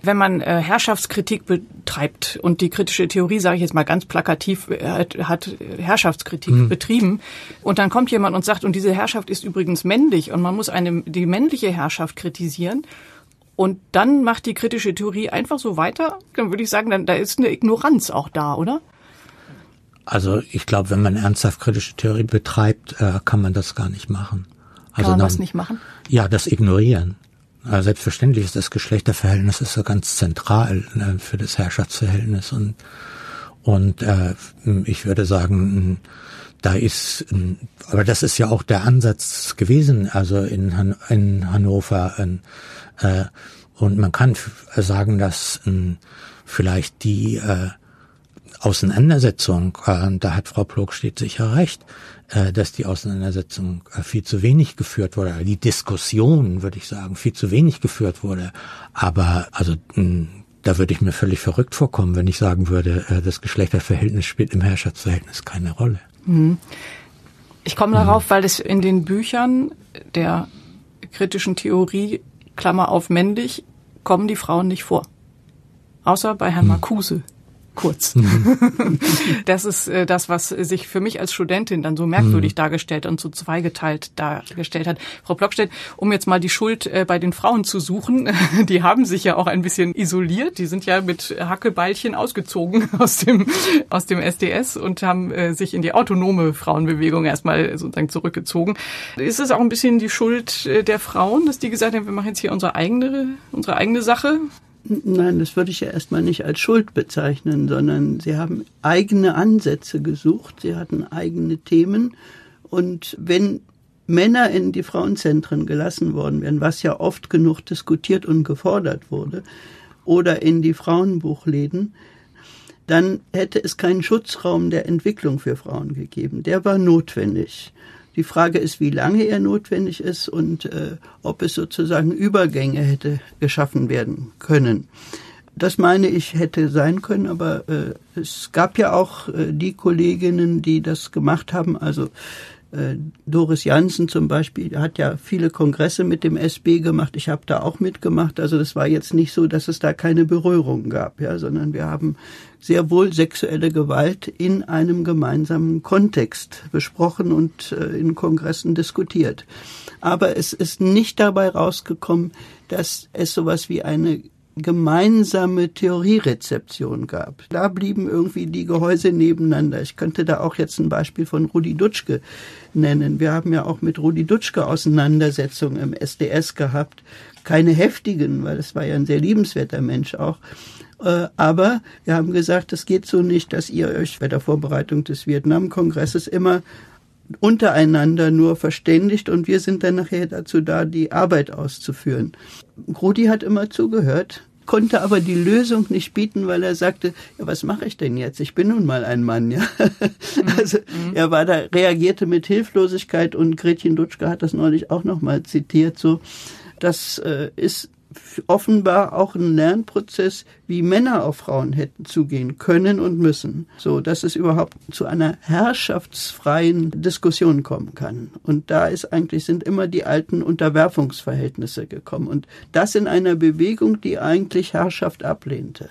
Wenn man äh, Herrschaftskritik betreibt und die kritische Theorie, sage ich jetzt mal ganz plakativ, äh, hat, hat Herrschaftskritik mhm. betrieben und dann kommt jemand und sagt, und diese Herrschaft ist übrigens männlich und man muss eine, die männliche Herrschaft kritisieren und dann macht die kritische Theorie einfach so weiter, dann würde ich sagen, dann, da ist eine Ignoranz auch da, oder? Also ich glaube, wenn man ernsthaft kritische Theorie betreibt, äh, kann man das gar nicht machen. Also kann man dann, was nicht machen? Ja, das ignorieren. Also selbstverständlich ist das Geschlechterverhältnis ist so ganz zentral äh, für das Herrschaftsverhältnis und und äh, ich würde sagen, da ist, aber das ist ja auch der Ansatz gewesen, also in, Han in Hannover. Äh, und man kann sagen, dass äh, vielleicht die äh, Auseinandersetzung, äh, da hat Frau Plogstedt sicher recht, äh, dass die Auseinandersetzung äh, viel zu wenig geführt wurde, die Diskussion, würde ich sagen, viel zu wenig geführt wurde. Aber also da würde ich mir völlig verrückt vorkommen, wenn ich sagen würde, das Geschlechterverhältnis spielt im Herrschaftsverhältnis keine Rolle. Ich komme darauf, weil es in den Büchern der kritischen Theorie, Klammer auf männlich, kommen die Frauen nicht vor. Außer bei Herrn Marcuse kurz. Mhm. (laughs) das ist äh, das, was sich für mich als Studentin dann so merkwürdig mhm. dargestellt und so zweigeteilt dargestellt hat. Frau Blockstedt, um jetzt mal die Schuld äh, bei den Frauen zu suchen, (laughs) die haben sich ja auch ein bisschen isoliert. Die sind ja mit Hackebeilchen ausgezogen (laughs) aus dem, aus dem SDS und haben äh, sich in die autonome Frauenbewegung erstmal sozusagen zurückgezogen. Ist es auch ein bisschen die Schuld der Frauen, dass die gesagt haben, wir machen jetzt hier unsere eigene, unsere eigene Sache? Nein, das würde ich ja erstmal nicht als Schuld bezeichnen, sondern sie haben eigene Ansätze gesucht, sie hatten eigene Themen. Und wenn Männer in die Frauenzentren gelassen worden wären, was ja oft genug diskutiert und gefordert wurde, oder in die Frauenbuchläden, dann hätte es keinen Schutzraum der Entwicklung für Frauen gegeben. Der war notwendig. Die Frage ist, wie lange er notwendig ist und äh, ob es sozusagen Übergänge hätte geschaffen werden können. Das meine ich hätte sein können, aber äh, es gab ja auch äh, die Kolleginnen, die das gemacht haben. Also Doris Jansen zum Beispiel hat ja viele Kongresse mit dem SB gemacht. Ich habe da auch mitgemacht. Also das war jetzt nicht so, dass es da keine Berührung gab, ja, sondern wir haben sehr wohl sexuelle Gewalt in einem gemeinsamen Kontext besprochen und äh, in Kongressen diskutiert. Aber es ist nicht dabei rausgekommen, dass es sowas wie eine gemeinsame Theorierezeption gab. Da blieben irgendwie die Gehäuse nebeneinander. Ich könnte da auch jetzt ein Beispiel von Rudi Dutschke nennen. Wir haben ja auch mit Rudi Dutschke Auseinandersetzungen im SDS gehabt. Keine heftigen, weil es war ja ein sehr liebenswerter Mensch auch. Äh, aber wir haben gesagt, es geht so nicht, dass ihr euch bei der Vorbereitung des Vietnam-Kongresses immer untereinander nur verständigt und wir sind dann nachher dazu da, die Arbeit auszuführen. Rudi hat immer zugehört, konnte aber die Lösung nicht bieten, weil er sagte, ja, was mache ich denn jetzt? Ich bin nun mal ein Mann, ja. Mhm. Also mhm. er war da, reagierte mit Hilflosigkeit und Gretchen Dutschke hat das neulich auch nochmal zitiert, so. Das äh, ist offenbar auch ein Lernprozess, wie Männer auf Frauen hätten zugehen können und müssen, so dass es überhaupt zu einer herrschaftsfreien Diskussion kommen kann. Und da ist eigentlich sind immer die alten Unterwerfungsverhältnisse gekommen und das in einer Bewegung, die eigentlich Herrschaft ablehnte.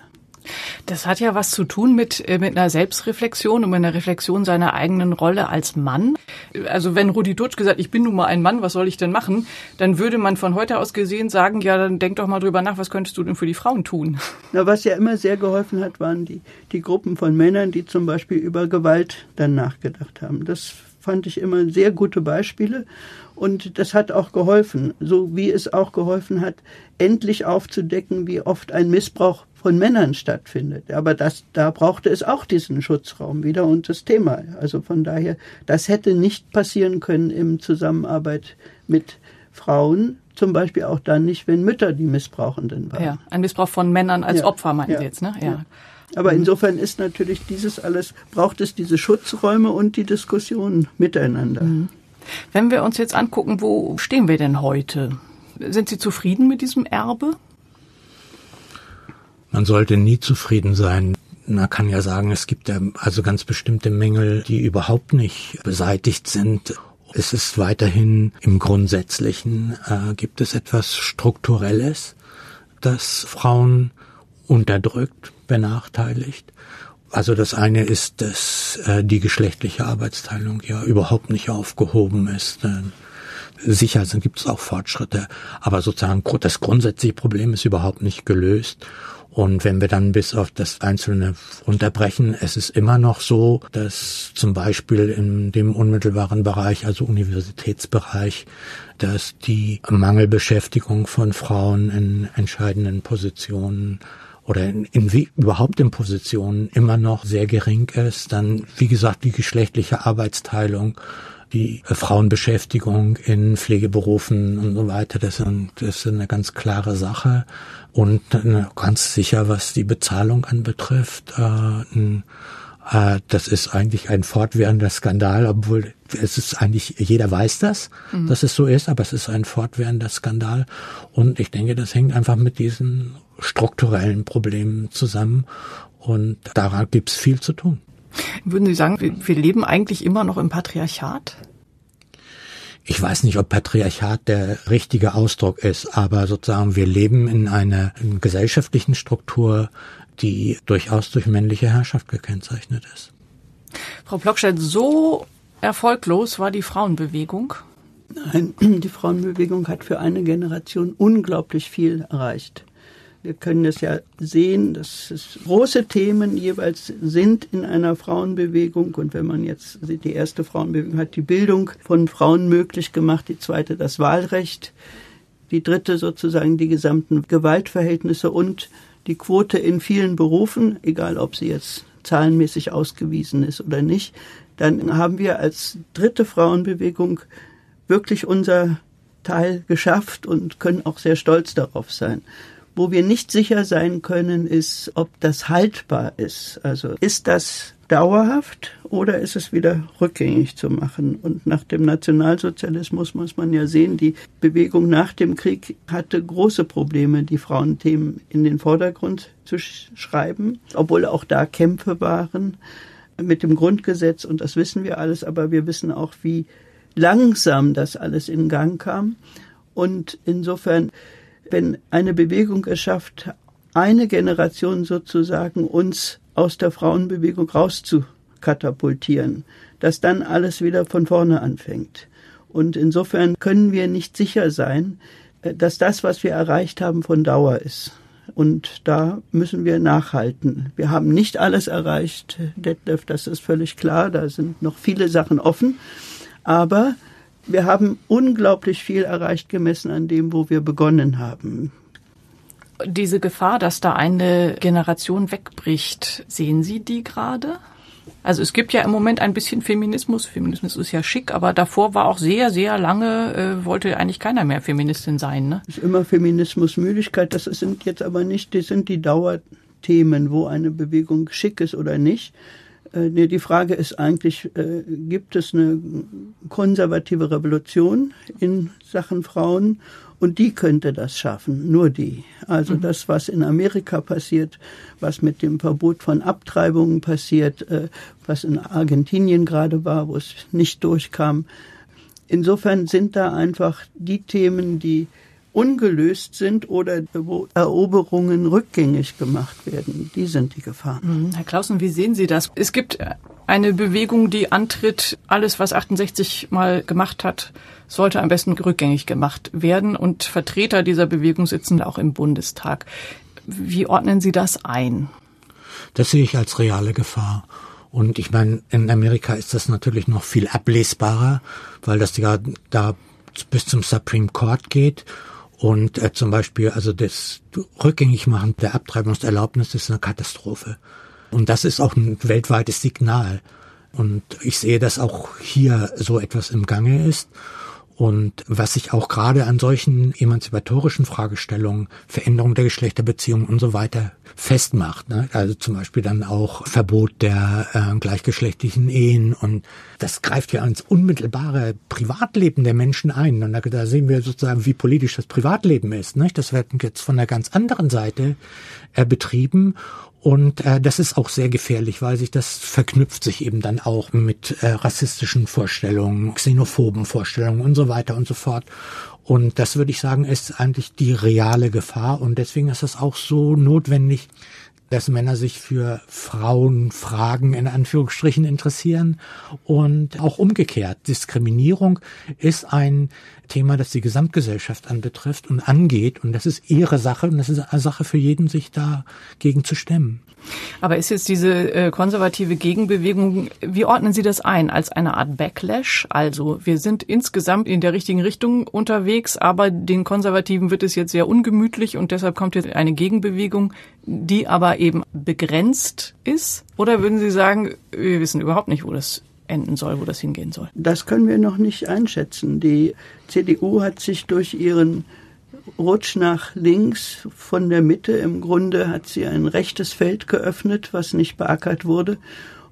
Das hat ja was zu tun mit, äh, mit einer Selbstreflexion und mit einer Reflexion seiner eigenen Rolle als Mann. Also wenn Rudi Dutsch gesagt, ich bin nun mal ein Mann, was soll ich denn machen? Dann würde man von heute aus gesehen sagen, ja, dann denk doch mal drüber nach, was könntest du denn für die Frauen tun? Na, was ja immer sehr geholfen hat, waren die, die Gruppen von Männern, die zum Beispiel über Gewalt dann nachgedacht haben. Das fand ich immer sehr gute Beispiele. Und das hat auch geholfen, so wie es auch geholfen hat, endlich aufzudecken, wie oft ein Missbrauch von Männern stattfindet. Aber das, da brauchte es auch diesen Schutzraum wieder und das Thema. Also von daher, das hätte nicht passieren können im Zusammenarbeit mit Frauen, zum Beispiel auch dann nicht, wenn Mütter die Missbrauchenden waren. Ja, ein Missbrauch von Männern als ja. Opfer meinen ja. Sie jetzt, ne? Ja. ja. Aber mhm. insofern ist natürlich dieses alles, braucht es diese Schutzräume und die Diskussion miteinander. Mhm. Wenn wir uns jetzt angucken, wo stehen wir denn heute? Sind Sie zufrieden mit diesem Erbe? Man sollte nie zufrieden sein. Man kann ja sagen, es gibt also ganz bestimmte Mängel, die überhaupt nicht beseitigt sind. Es ist weiterhin im Grundsätzlichen, äh, gibt es etwas Strukturelles, das Frauen unterdrückt, benachteiligt. Also das eine ist, dass äh, die geschlechtliche Arbeitsteilung ja überhaupt nicht aufgehoben ist. Äh, sicher gibt es auch Fortschritte, aber sozusagen das grundsätzliche Problem ist überhaupt nicht gelöst. Und wenn wir dann bis auf das Einzelne unterbrechen, es ist immer noch so, dass zum Beispiel in dem unmittelbaren Bereich, also Universitätsbereich, dass die Mangelbeschäftigung von Frauen in entscheidenden Positionen oder in, in wie, überhaupt in Positionen immer noch sehr gering ist. Dann, wie gesagt, die geschlechtliche Arbeitsteilung die Frauenbeschäftigung in Pflegeberufen und so weiter, das, ist eine ganz klare Sache und ganz sicher, was die Bezahlung anbetrifft. Äh, äh, das ist eigentlich ein fortwährender Skandal, obwohl es ist eigentlich, jeder weiß das, mhm. dass es so ist, aber es ist ein fortwährender Skandal. Und ich denke, das hängt einfach mit diesen strukturellen Problemen zusammen. Und daran gibt es viel zu tun. Würden Sie sagen, wir leben eigentlich immer noch im Patriarchat? ich weiß nicht, ob Patriarchat der richtige Ausdruck ist, aber sozusagen wir leben in einer in gesellschaftlichen Struktur, die durchaus durch männliche Herrschaft gekennzeichnet ist. Frau Blockstedt, so erfolglos war die Frauenbewegung? Nein, (clears throat) die Frauenbewegung hat für eine Generation unglaublich viel erreicht. Wir können es ja sehen, dass es große Themen jeweils sind in einer Frauenbewegung. Und wenn man jetzt sieht, die erste Frauenbewegung hat die Bildung von Frauen möglich gemacht, die zweite das Wahlrecht, die dritte sozusagen die gesamten Gewaltverhältnisse und die Quote in vielen Berufen, egal ob sie jetzt zahlenmäßig ausgewiesen ist oder nicht, dann haben wir als dritte Frauenbewegung wirklich unser Teil geschafft und können auch sehr stolz darauf sein. Wo wir nicht sicher sein können, ist, ob das haltbar ist. Also ist das dauerhaft oder ist es wieder rückgängig zu machen? Und nach dem Nationalsozialismus muss man ja sehen, die Bewegung nach dem Krieg hatte große Probleme, die Frauenthemen in den Vordergrund zu schreiben, obwohl auch da Kämpfe waren mit dem Grundgesetz und das wissen wir alles, aber wir wissen auch, wie langsam das alles in Gang kam. Und insofern wenn eine Bewegung es schafft, eine Generation sozusagen uns aus der Frauenbewegung rauszukatapultieren, dass dann alles wieder von vorne anfängt. Und insofern können wir nicht sicher sein, äh, dass das, was wir erreicht haben, von Dauer ist. Und da müssen wir nachhalten. Wir haben nicht alles erreicht, Detlef, das ist völlig klar. Da sind noch viele Sachen offen. Aber wir haben unglaublich viel erreicht gemessen an dem, wo wir begonnen haben. Diese Gefahr, dass da eine Generation wegbricht, sehen Sie die gerade? Also es gibt ja im Moment ein bisschen Feminismus. Feminismus ist ja schick, aber davor war auch sehr, sehr lange, äh, wollte eigentlich keiner mehr Feministin sein. Ne? Es ist immer Feminismusmüdigkeit. Das sind jetzt aber nicht, das sind die Dauerthemen, wo eine Bewegung schick ist oder nicht. Äh, die Frage ist eigentlich, äh, gibt es eine konservative Revolution in Sachen Frauen? Und die könnte das schaffen, nur die. Also mhm. das, was in Amerika passiert, was mit dem Verbot von Abtreibungen passiert, äh, was in Argentinien gerade war, wo es nicht durchkam. Insofern sind da einfach die Themen, die ungelöst sind oder wo Eroberungen rückgängig gemacht werden. Die sind die Gefahren. Mhm. Herr Clausen, wie sehen Sie das? Es gibt eine Bewegung, die antritt, alles, was 68 mal gemacht hat, sollte am besten rückgängig gemacht werden. Und Vertreter dieser Bewegung sitzen auch im Bundestag. Wie ordnen Sie das ein? Das sehe ich als reale Gefahr. Und ich meine, in Amerika ist das natürlich noch viel ablesbarer, weil das ja da bis zum Supreme Court geht und äh, zum Beispiel, also das Rückgängigmachen der Abtreibungserlaubnis ist eine Katastrophe. Und das ist auch ein weltweites Signal. Und ich sehe, dass auch hier so etwas im Gange ist. Und was sich auch gerade an solchen emanzipatorischen Fragestellungen, Veränderung der Geschlechterbeziehungen und so weiter festmacht. Ne? Also zum Beispiel dann auch Verbot der äh, gleichgeschlechtlichen Ehen und das greift ja ans unmittelbare Privatleben der Menschen ein. Und da, da sehen wir sozusagen, wie politisch das Privatleben ist. Ne? Das wird jetzt von der ganz anderen Seite äh, betrieben. Und äh, das ist auch sehr gefährlich, weil sich das verknüpft sich eben dann auch mit äh, rassistischen Vorstellungen, xenophoben Vorstellungen und so weiter und so fort. Und das würde ich sagen, ist eigentlich die reale Gefahr. Und deswegen ist es auch so notwendig, dass Männer sich für Frauenfragen in Anführungsstrichen interessieren und auch umgekehrt. Diskriminierung ist ein Thema, das die Gesamtgesellschaft anbetrifft und angeht und das ist ihre Sache und das ist eine Sache für jeden, sich dagegen zu stemmen. Aber ist jetzt diese äh, konservative Gegenbewegung, wie ordnen Sie das ein? Als eine Art Backlash? Also wir sind insgesamt in der richtigen Richtung unterwegs, aber den Konservativen wird es jetzt sehr ungemütlich und deshalb kommt jetzt eine Gegenbewegung, die aber eben begrenzt ist? Oder würden Sie sagen, wir wissen überhaupt nicht, wo das enden soll, wo das hingehen soll? Das können wir noch nicht einschätzen. Die CDU hat sich durch ihren Rutsch nach links von der Mitte. Im Grunde hat sie ein rechtes Feld geöffnet, was nicht beackert wurde.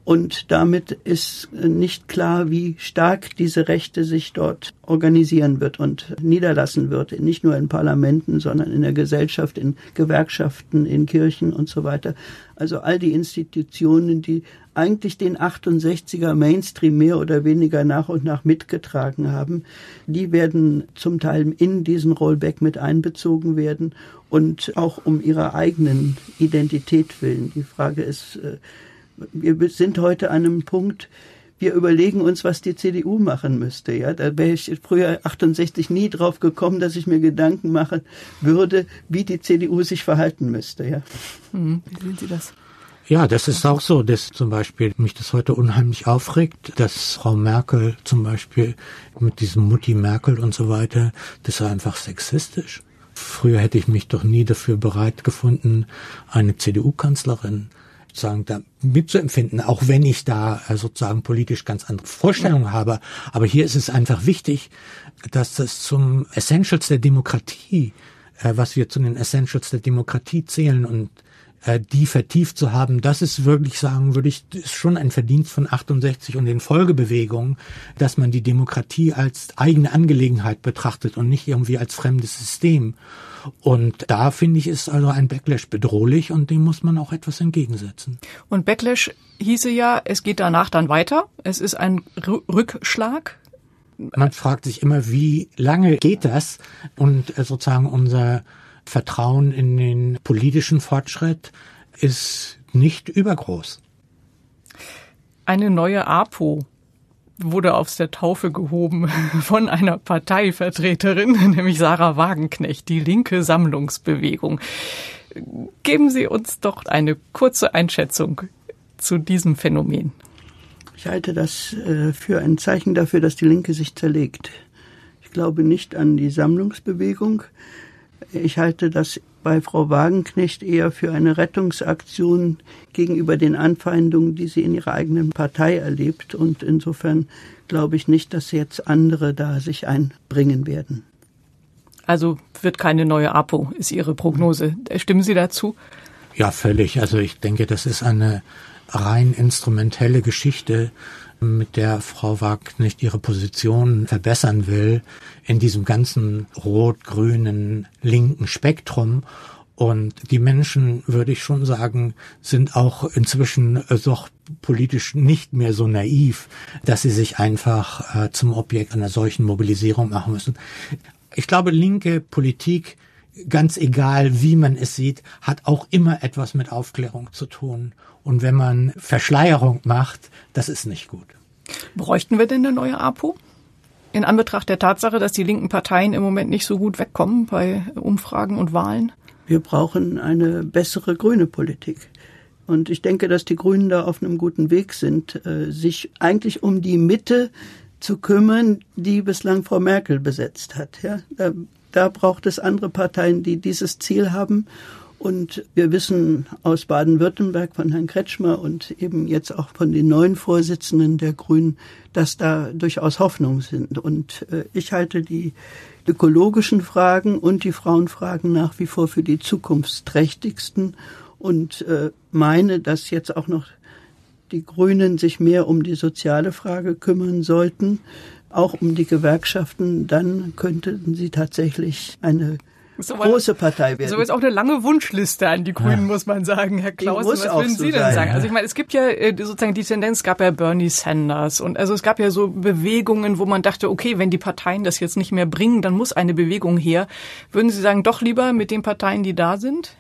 Und damit ist nicht klar, wie stark diese Rechte sich dort organisieren wird und niederlassen wird. Nicht nur in Parlamenten, sondern in der Gesellschaft, in Gewerkschaften, in Kirchen und so weiter. Also all die Institutionen, die eigentlich den 68er Mainstream mehr oder weniger nach und nach mitgetragen haben, die werden zum Teil in diesen Rollback mit einbezogen werden und auch um ihrer eigenen Identität willen. Die Frage ist, äh, wir sind heute an einem Punkt, wir überlegen uns, was die CDU machen müsste. Ja, da wäre ich früher 68 nie drauf gekommen, dass ich mir Gedanken machen würde, wie die CDU sich verhalten müsste. Ja. Hm, wie sehen Sie das? Ja, das ist auch so, dass zum Beispiel mich das heute unheimlich aufregt, dass Frau Merkel zum Beispiel mit diesem Mutti Merkel und so weiter, das war einfach sexistisch. Früher hätte ich mich doch nie dafür bereit gefunden, eine CDU-Kanzlerin sozusagen da mitzuempfinden, auch wenn ich da äh, sozusagen politisch ganz andere Vorstellungen habe. Aber hier ist es einfach wichtig, dass das zum Essentials der Demokratie, äh, was wir zu den Essentials der Demokratie zählen und äh, die vertieft zu haben, das ist wirklich sagen, würde ich, ist schon ein Verdienst von 68 und den Folgebewegungen, dass man die Demokratie als eigene Angelegenheit betrachtet und nicht irgendwie als fremdes System. Und da finde ich, ist also ein Backlash bedrohlich und dem muss man auch etwas entgegensetzen. Und Backlash hieße ja, es geht danach dann weiter. Es ist ein R Rückschlag. Man fragt sich immer, wie lange geht das? Und äh, sozusagen unser Vertrauen in den politischen Fortschritt ist nicht übergroß. Eine neue APO wurde aus der Taufe gehoben (laughs) von einer Parteivertreterin, (laughs) nämlich Sarah Wagenknecht, die linke Sammlungsbewegung. Geben Sie uns doch eine kurze Einschätzung zu diesem Phänomen. Ich halte das äh, für ein Zeichen dafür, dass die Linke sich zerlegt. Ich glaube nicht an die Sammlungsbewegung. Ich halte das bei Frau Wagenknecht eher für eine Rettungsaktion gegenüber den Anfeindungen, die sie in ihrer eigenen Partei erlebt. Und insofern glaube ich nicht, dass jetzt andere da sich einbringen werden. Also wird keine neue APO, ist Ihre Prognose. Stimmen Sie dazu? Ja, völlig. Also ich denke, das ist eine rein instrumentelle Geschichte mit der Frau Wagner ihre Position verbessern will in diesem ganzen rot-grünen linken Spektrum. Und die Menschen, würde ich schon sagen, sind auch inzwischen doch politisch nicht mehr so naiv, dass sie sich einfach äh, zum Objekt einer solchen Mobilisierung machen müssen. Ich glaube, linke Politik, ganz egal wie man es sieht, hat auch immer etwas mit Aufklärung zu tun. Und wenn man Verschleierung macht, das ist nicht gut. Bräuchten wir denn eine neue APO? In Anbetracht der Tatsache, dass die linken Parteien im Moment nicht so gut wegkommen bei Umfragen und Wahlen? Wir brauchen eine bessere grüne Politik. Und ich denke, dass die Grünen da auf einem guten Weg sind, äh, sich eigentlich um die Mitte zu kümmern, die bislang Frau Merkel besetzt hat. Ja, da, da braucht es andere Parteien, die dieses Ziel haben Und wir wissen aus Baden-Württemberg von Herrn Kretschmer und eben jetzt auch von den neuen Vorsitzenden der Grünen, dass da durchaus Hoffnungen sind. Und äh, ich halte die ökologischen Fragen und die Frauenfragen nach wie vor für die zukunftsträchtigsten und äh, meine, dass jetzt auch noch die Grünen sich mehr um die soziale Frage kümmern sollten, auch um die Gewerkschaften, dann könnten sie tatsächlich eine (laughs) so große Partei werden. So ist auch eine lange Wunschliste an die Grünen, ja. muss man sagen, Herr Klausen. Was würden so Sie denn sein, sagen? Ja. Also ich meine, es gibt ja äh, sozusagen die Tendenz, gab ja Bernie Sanders und also es gab ja so Bewegungen, wo man dachte, okay, wenn die Parteien das jetzt nicht mehr bringen, dann muss eine Bewegung her. Würden Sie sagen, doch lieber mit den Parteien, die da sind?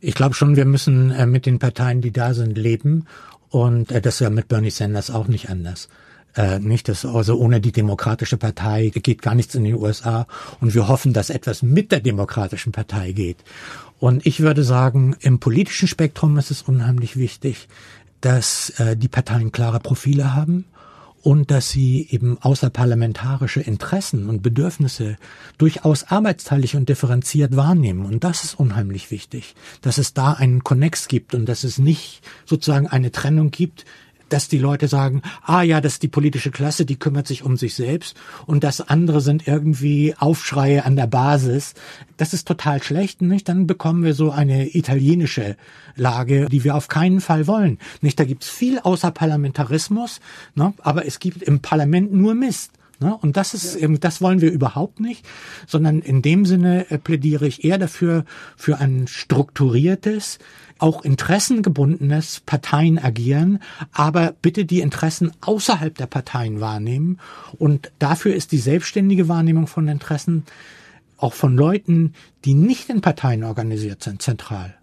Ich glaube schon, wir müssen äh, mit den Parteien, die da sind, leben und äh, das ist ja mit Bernie Sanders auch nicht anders. Äh, nicht das also ohne die Demokratische Partei geht gar nichts in den USA und wir hoffen, dass etwas mit der Demokratischen Partei geht. Und ich würde sagen, im politischen Spektrum ist es unheimlich wichtig, dass äh, die Parteien klare Profile haben und dass sie eben außerparlamentarische Interessen und Bedürfnisse durchaus arbeitsteilig und differenziert wahrnehmen. Und das ist unheimlich wichtig, dass es da einen Konnex gibt und dass es nicht sozusagen eine Trennung gibt, dass die Leute sagen, ah ja, das ist die politische Klasse, die kümmert sich um sich selbst und das andere sind irgendwie Aufschreie an der Basis. Das ist total schlecht, nicht? Dann bekommen wir so eine italienische Lage, die wir auf keinen Fall wollen. Nicht? Da gibt's viel Außerparlamentarismus, ne? aber es gibt im Parlament nur Mist. Ne? Und das ist, ja. das wollen wir überhaupt nicht, sondern in dem Sinne äh, plädiere ich eher dafür, für ein strukturiertes, auch interessengebundenes Parteien agieren, aber bitte die Interessen außerhalb der Parteien wahrnehmen. Und dafür ist die selbstständige Wahrnehmung von Interessen auch von Leuten, die nicht in Parteien organisiert sind, zentral.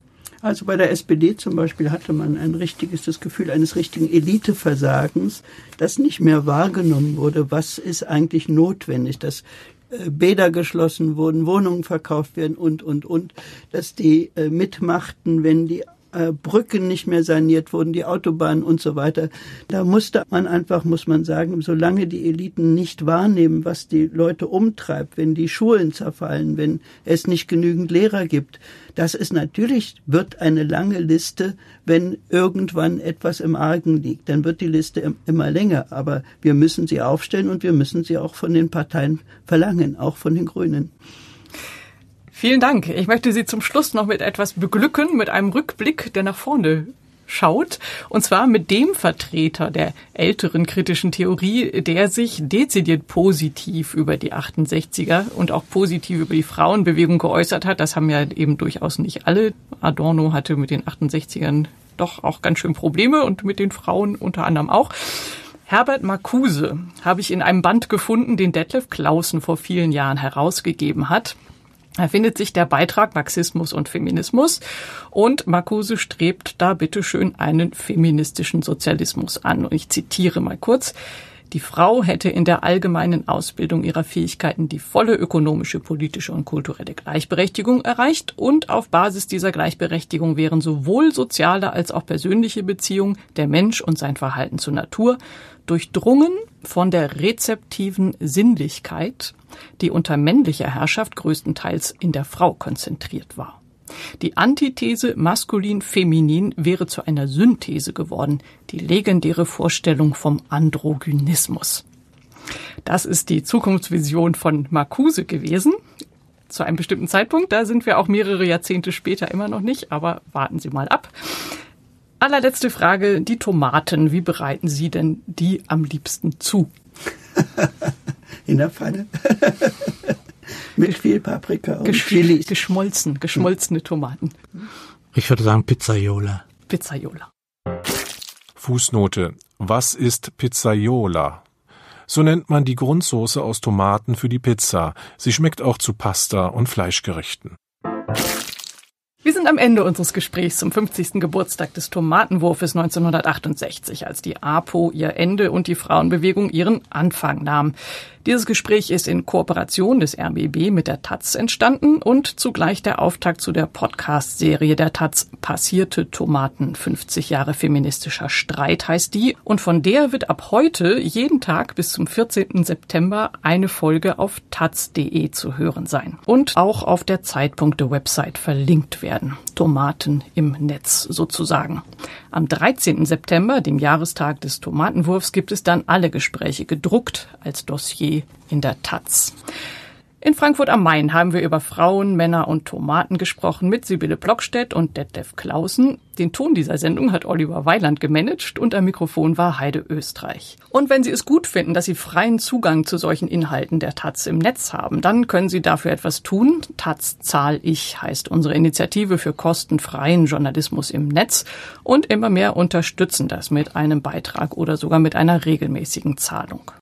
Also bei der SPD zum Beispiel hatte man ein richtiges, das Gefühl eines richtigen Eliteversagens, das nicht mehr wahrgenommen wurde. Was ist eigentlich notwendig? Dass äh, Bäder geschlossen wurden, Wohnungen verkauft werden und, und, und, dass die äh, mitmachten, wenn die äh, Brücken nicht mehr saniert wurden, die Autobahnen und so weiter. Da musste man einfach, muss man sagen, solange die Eliten nicht wahrnehmen, was die Leute umtreibt, wenn die Schulen zerfallen, wenn es nicht genügend Lehrer gibt, das ist natürlich, wird eine lange Liste, wenn irgendwann etwas im Argen liegt. Dann wird die Liste immer länger. Aber wir müssen sie aufstellen und wir müssen sie auch von den Parteien verlangen, auch von den Grünen. Vielen Dank. Ich möchte Sie zum Schluss noch mit etwas beglücken, mit einem Rückblick, der nach vorne schaut, und zwar mit dem Vertreter der älteren kritischen Theorie, der sich dezidiert positiv über die 68er und auch positiv über die Frauenbewegung geäußert hat. Das haben ja eben durchaus nicht alle. Adorno hatte mit den 68ern doch auch ganz schön Probleme und mit den Frauen unter anderem auch. Herbert Marcuse habe ich in einem Band gefunden, den Detlef Clausen vor vielen Jahren herausgegeben hat. Da findet sich der Beitrag Marxismus und Feminismus und Marcuse strebt da bitteschön einen feministischen Sozialismus an. Und ich zitiere mal kurz. Die Frau hätte in der allgemeinen Ausbildung ihrer Fähigkeiten die volle ökonomische, politische und kulturelle Gleichberechtigung erreicht und auf Basis dieser Gleichberechtigung wären sowohl soziale als auch persönliche Beziehungen der Mensch und sein Verhalten zur Natur durchdrungen von der rezeptiven Sinnlichkeit, die unter männlicher Herrschaft größtenteils in der Frau konzentriert war. Die Antithese maskulin-feminin wäre zu einer Synthese geworden, die legendäre Vorstellung vom Androgynismus. Das ist die Zukunftsvision von Marcuse gewesen. Zu einem bestimmten Zeitpunkt, da sind wir auch mehrere Jahrzehnte später immer noch nicht, aber warten Sie mal ab. Allerletzte Frage, die Tomaten, wie bereiten Sie denn die am liebsten zu? (laughs) In der Pfanne. (laughs) Mit viel Paprika und Gesch Chilis. Geschmolzen, geschmolzene Tomaten. Ich würde sagen Pizzaiola. Pizzaiola. Fußnote. Was ist Pizzaiola? So nennt man die Grundsoße aus Tomaten für die Pizza. Sie schmeckt auch zu Pasta und Fleischgerichten. Wir sind am Ende unseres Gesprächs zum 50. Geburtstag des Tomatenwurfes 1968, als die APO ihr Ende und die Frauenbewegung ihren Anfang nahm. Dieses Gespräch ist in Kooperation des RBB mit der Taz entstanden und zugleich der Auftakt zu der Podcast-Serie der Taz Passierte Tomaten 50 Jahre feministischer Streit heißt die und von der wird ab heute jeden Tag bis zum 14. September eine Folge auf taz.de zu hören sein und auch auf der Zeitpunkte Website verlinkt werden werden. Tomaten im Netz sozusagen. Am 13. September, dem Jahrestag des Tomatenwurfs, gibt es dann alle Gespräche gedruckt als Dossier in der Taz. In Frankfurt am Main haben wir über Frauen, Männer und Tomaten gesprochen mit Sibylle Blockstedt und Detlef Clausen. Den Ton dieser Sendung hat Oliver Weiland gemanagt und am Mikrofon war Heide Österreich. Und wenn Sie es gut finden, dass Sie freien Zugang zu solchen Inhalten der Taz im Netz haben, dann können Sie dafür etwas tun. Taz zahl ich heißt unsere Initiative für kostenfreien Journalismus im Netz und immer mehr unterstützen das mit einem Beitrag oder sogar mit einer regelmäßigen Zahlung.